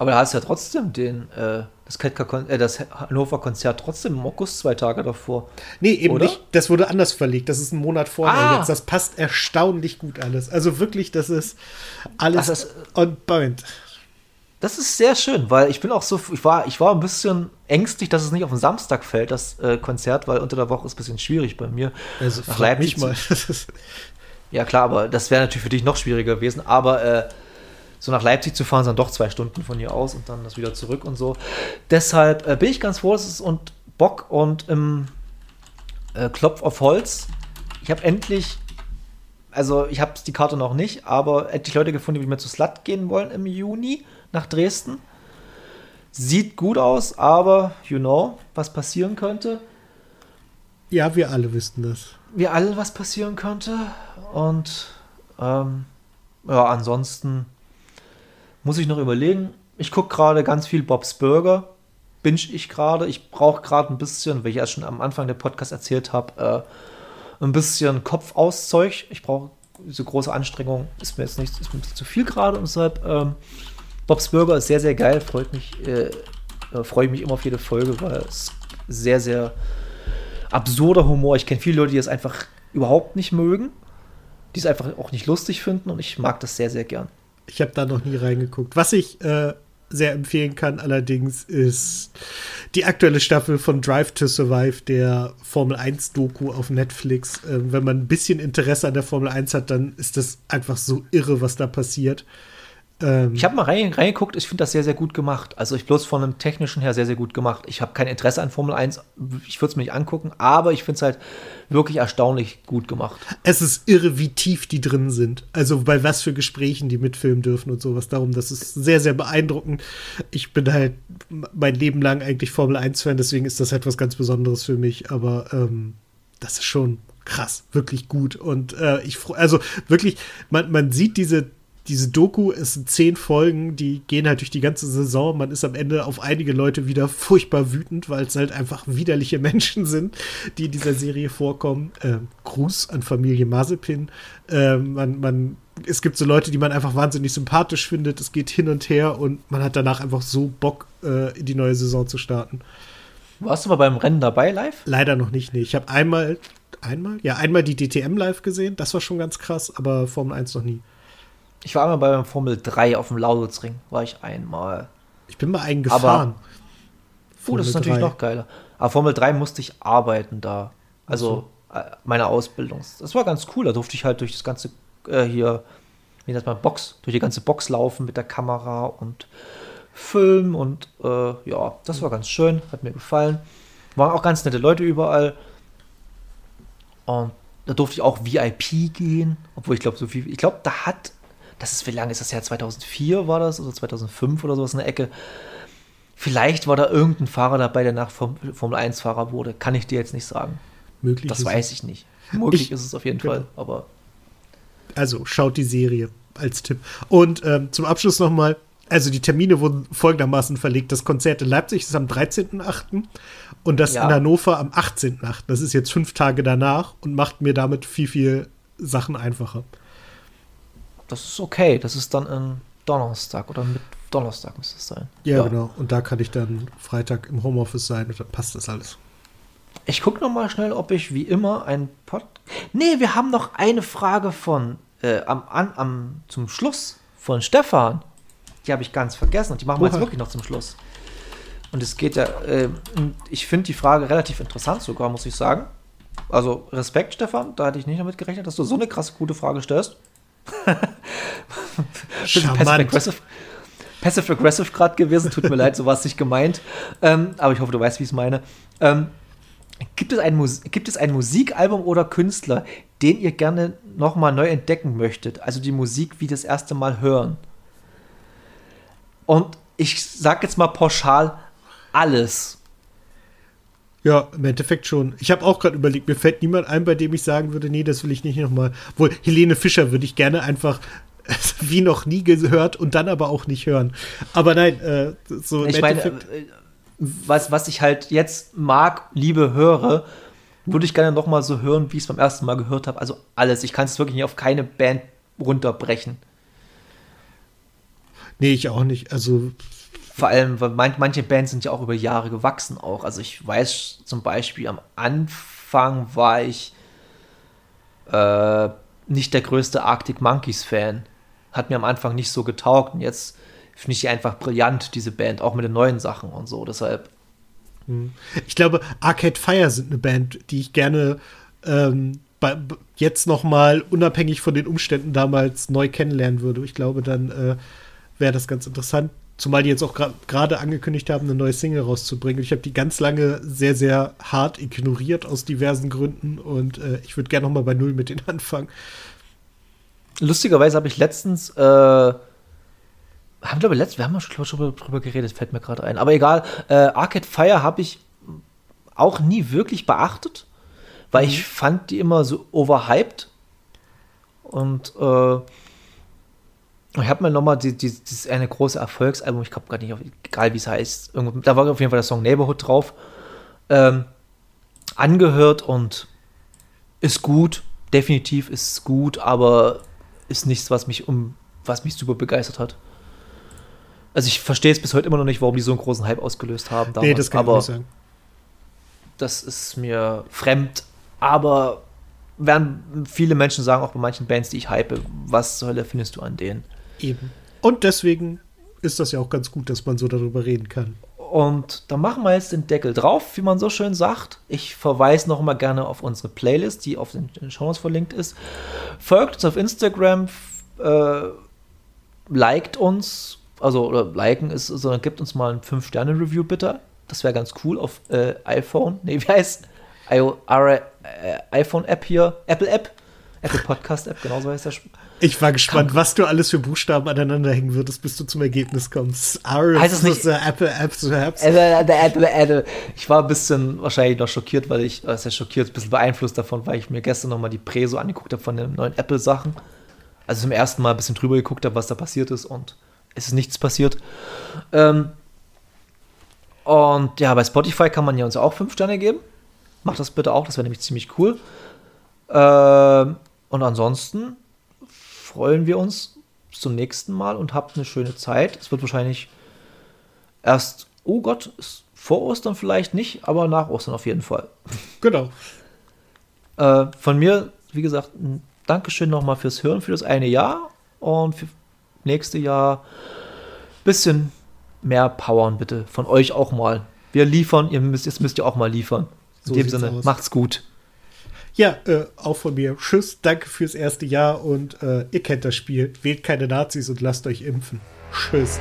Aber da hast du ja trotzdem den, äh, das, äh, das Hannover-Konzert trotzdem im August zwei Tage davor. Nee, eben oder? nicht. Das wurde anders verlegt. Das ist ein Monat vorher ah. jetzt. Das passt erstaunlich gut alles. Also wirklich, das ist alles das ist, on point. Das ist sehr schön, weil ich bin auch so, ich war, ich war ein bisschen ängstlich, dass es nicht auf den Samstag fällt, das äh, Konzert, weil unter der Woche ist ein bisschen schwierig bei mir. Also nach Leipzig mal. *laughs* ja klar, aber das wäre natürlich für dich noch schwieriger gewesen. Aber äh, so nach Leipzig zu fahren, sind doch zwei Stunden von hier aus und dann das wieder zurück und so. Deshalb äh, bin ich ganz froh, dass es und Bock und im äh, Klopf auf Holz. Ich habe endlich, also ich habe die Karte noch nicht, aber endlich Leute gefunden, die mit zu Slut gehen wollen im Juni nach Dresden. Sieht gut aus, aber you know, was passieren könnte. Ja, wir alle wüssten das. Wir alle, was passieren könnte. Und ähm, ja, ansonsten muss ich noch überlegen. Ich gucke gerade ganz viel Bob's Burger. Binge ich gerade. Ich brauche gerade ein bisschen, wie ich ja schon am Anfang der Podcast erzählt habe, äh, ein bisschen Kopfauszeug. Ich brauche diese große Anstrengung. Ist mir jetzt nicht ist mir zu viel gerade und deshalb ähm, Bob's Burger ist sehr, sehr geil. Freut mich, äh, äh, freue mich immer auf jede Folge, weil es sehr, sehr absurder Humor. Ich kenne viele Leute, die es einfach überhaupt nicht mögen, die es einfach auch nicht lustig finden und ich mag das sehr, sehr gern. Ich habe da noch nie reingeguckt. Was ich äh, sehr empfehlen kann allerdings ist die aktuelle Staffel von Drive to Survive, der Formel 1 Doku auf Netflix. Äh, wenn man ein bisschen Interesse an der Formel 1 hat, dann ist das einfach so irre, was da passiert. Ähm, ich habe mal reingeguckt, ich finde das sehr, sehr gut gemacht. Also ich bloß von einem technischen her sehr, sehr gut gemacht. Ich habe kein Interesse an Formel 1, ich würde es mir nicht angucken, aber ich finde es halt wirklich erstaunlich gut gemacht. Es ist irre, wie tief die drin sind. Also bei was für Gesprächen die mitfilmen dürfen und sowas. Darum, das ist sehr, sehr beeindruckend. Ich bin halt mein Leben lang eigentlich Formel 1-Fan, deswegen ist das etwas ganz Besonderes für mich. Aber ähm, das ist schon krass, wirklich gut. Und äh, ich, also wirklich, man, man sieht diese diese Doku, es sind zehn Folgen, die gehen halt durch die ganze Saison. Man ist am Ende auf einige Leute wieder furchtbar wütend, weil es halt einfach widerliche Menschen sind, die in dieser Serie vorkommen. Ähm, Gruß an Familie Mazepin. Ähm, man, man, es gibt so Leute, die man einfach wahnsinnig sympathisch findet. Es geht hin und her und man hat danach einfach so Bock, äh, in die neue Saison zu starten. Warst du mal beim Rennen dabei live? Leider noch nicht, nee. Ich habe einmal, einmal? Ja, einmal die DTM live gesehen. Das war schon ganz krass, aber Formel 1 noch nie. Ich war einmal bei Formel 3 auf dem Lausitzring, war ich einmal. Ich bin mal eingefahren. oh, das ist natürlich 3. noch geiler. Aber Formel 3 musste ich arbeiten da. Also so. Äh, meine Ausbildung. Das war ganz cool. Da durfte ich halt durch das ganze äh, hier, wie nennt man, Box, durch die ganze Box laufen mit der Kamera und filmen und äh, ja, das war ganz schön, hat mir gefallen. Waren auch ganz nette Leute überall. Und da durfte ich auch VIP gehen, obwohl ich glaube, so viel, ich glaube, da hat das ist, wie lange ist das her? 2004 war das oder 2005 oder sowas in der Ecke. Vielleicht war da irgendein Fahrer dabei, der nach Formel 1-Fahrer wurde. Kann ich dir jetzt nicht sagen. Möglich. Das weiß ich nicht. Möglich ich, ist es auf jeden genau. Fall, aber. Also schaut die Serie als Tipp. Und ähm, zum Abschluss nochmal, also die Termine wurden folgendermaßen verlegt. Das Konzert in Leipzig ist am 13.8. und das ja. in Hannover am 18.8. Das ist jetzt fünf Tage danach und macht mir damit viel, viel Sachen einfacher das ist okay. Das ist dann ein Donnerstag oder mit Donnerstag müsste es sein. Ja, ja, genau. Und da kann ich dann Freitag im Homeoffice sein und dann passt das alles. Ich gucke noch mal schnell, ob ich wie immer ein Pod. Nee, wir haben noch eine Frage von äh, am, an, am zum Schluss von Stefan. Die habe ich ganz vergessen und die machen wir jetzt wirklich noch zum Schluss. Und es geht ja, äh, ich finde die Frage relativ interessant sogar, muss ich sagen. Also Respekt, Stefan, da hatte ich nicht damit gerechnet, dass du so eine krasse gute Frage stellst. Passive-aggressive Passive aggressive gerade gewesen. Tut mir leid, so war es nicht gemeint. Ähm, aber ich hoffe, du weißt, wie ich es meine. Ähm, gibt, es ein gibt es ein Musikalbum oder Künstler, den ihr gerne nochmal neu entdecken möchtet? Also die Musik wie das erste Mal hören. Und ich sag jetzt mal pauschal alles. Ja, im Endeffekt schon. Ich habe auch gerade überlegt, mir fällt niemand ein, bei dem ich sagen würde, nee, das will ich nicht nochmal. Wohl, Helene Fischer würde ich gerne einfach *laughs* wie noch nie gehört und dann aber auch nicht hören. Aber nein, äh, so ich meine, äh, was, was ich halt jetzt mag, liebe, höre, würde ich gerne nochmal so hören, wie ich es beim ersten Mal gehört habe. Also alles. Ich kann es wirklich nicht auf keine Band runterbrechen. Nee, ich auch nicht. Also vor allem, weil manche Bands sind ja auch über Jahre gewachsen auch. Also ich weiß zum Beispiel, am Anfang war ich äh, nicht der größte Arctic Monkeys Fan. Hat mir am Anfang nicht so getaugt. Und jetzt finde ich die einfach brillant, diese Band, auch mit den neuen Sachen und so. Deshalb. Hm. Ich glaube, Arcade Fire sind eine Band, die ich gerne ähm, bei, jetzt noch mal unabhängig von den Umständen damals neu kennenlernen würde. Ich glaube, dann äh, wäre das ganz interessant. Zumal die jetzt auch gerade angekündigt haben, eine neue Single rauszubringen. Ich habe die ganz lange sehr, sehr hart ignoriert aus diversen Gründen und äh, ich würde gerne noch mal bei Null mit denen *laughs* anfangen. Lustigerweise habe ich letztens, äh, haben glaube letzt, wir haben schon, schon drüber geredet, fällt mir gerade ein. Aber egal, äh, Arcade Fire habe ich auch nie wirklich beachtet, weil mhm. ich fand die immer so overhyped und äh, ich habe mir nochmal die, die, dieses eine große Erfolgsalbum, ich glaube gar nicht, egal wie es heißt, irgendwo, da war auf jeden Fall der Song Neighborhood drauf, ähm, angehört und ist gut, definitiv ist gut, aber ist nichts, was mich um, was mich super begeistert hat. Also ich verstehe es bis heute immer noch nicht, warum die so einen großen Hype ausgelöst haben. Damals. Nee, das kann aber ich nicht sagen. Das ist mir fremd, aber werden viele Menschen sagen, auch bei manchen Bands, die ich hype, was zur Hölle findest du an denen? Eben. Und deswegen ist das ja auch ganz gut, dass man so darüber reden kann. Und da machen wir jetzt den Deckel drauf, wie man so schön sagt. Ich verweise noch mal gerne auf unsere Playlist, die auf den, Shows verlinkt ist. Folgt uns auf Instagram, äh, liked uns, also oder liken ist, sondern gibt uns mal ein 5-Sterne-Review bitte. Das wäre ganz cool auf äh, iPhone. Nee, wie heißt I äh, iPhone-App hier? Apple-App? Apple Podcast-App, genauso heißt der. Ich war gespannt, Komm. was du alles für Buchstaben aneinander hängen würdest, bis du zum Ergebnis kommst. R heißt es nicht Apple App so Apple, Apple, Ich war ein bisschen wahrscheinlich noch schockiert, weil ich, äh, sehr schockiert, ein bisschen beeinflusst davon, weil ich mir gestern noch mal die Preso angeguckt habe von den neuen Apple-Sachen. Also zum ersten Mal ein bisschen drüber geguckt habe, was da passiert ist und es ist nichts passiert. Ähm, und ja, bei Spotify kann man ja uns auch 5 Sterne geben. Macht das bitte auch, das wäre nämlich ziemlich cool. Ähm, und ansonsten freuen wir uns bis zum nächsten Mal und habt eine schöne Zeit. Es wird wahrscheinlich erst, oh Gott, vor Ostern vielleicht nicht, aber nach Ostern auf jeden Fall. Genau. Äh, von mir, wie gesagt, ein Dankeschön nochmal fürs Hören für das eine Jahr und für nächste Jahr ein bisschen mehr powern, bitte. Von euch auch mal. Wir liefern, ihr müsst, jetzt müsst ihr auch mal liefern. In so dem Sinne, aus. macht's gut. Ja, äh, auch von mir. Tschüss, danke fürs erste Jahr und äh, ihr kennt das Spiel. Wählt keine Nazis und lasst euch impfen. Tschüss.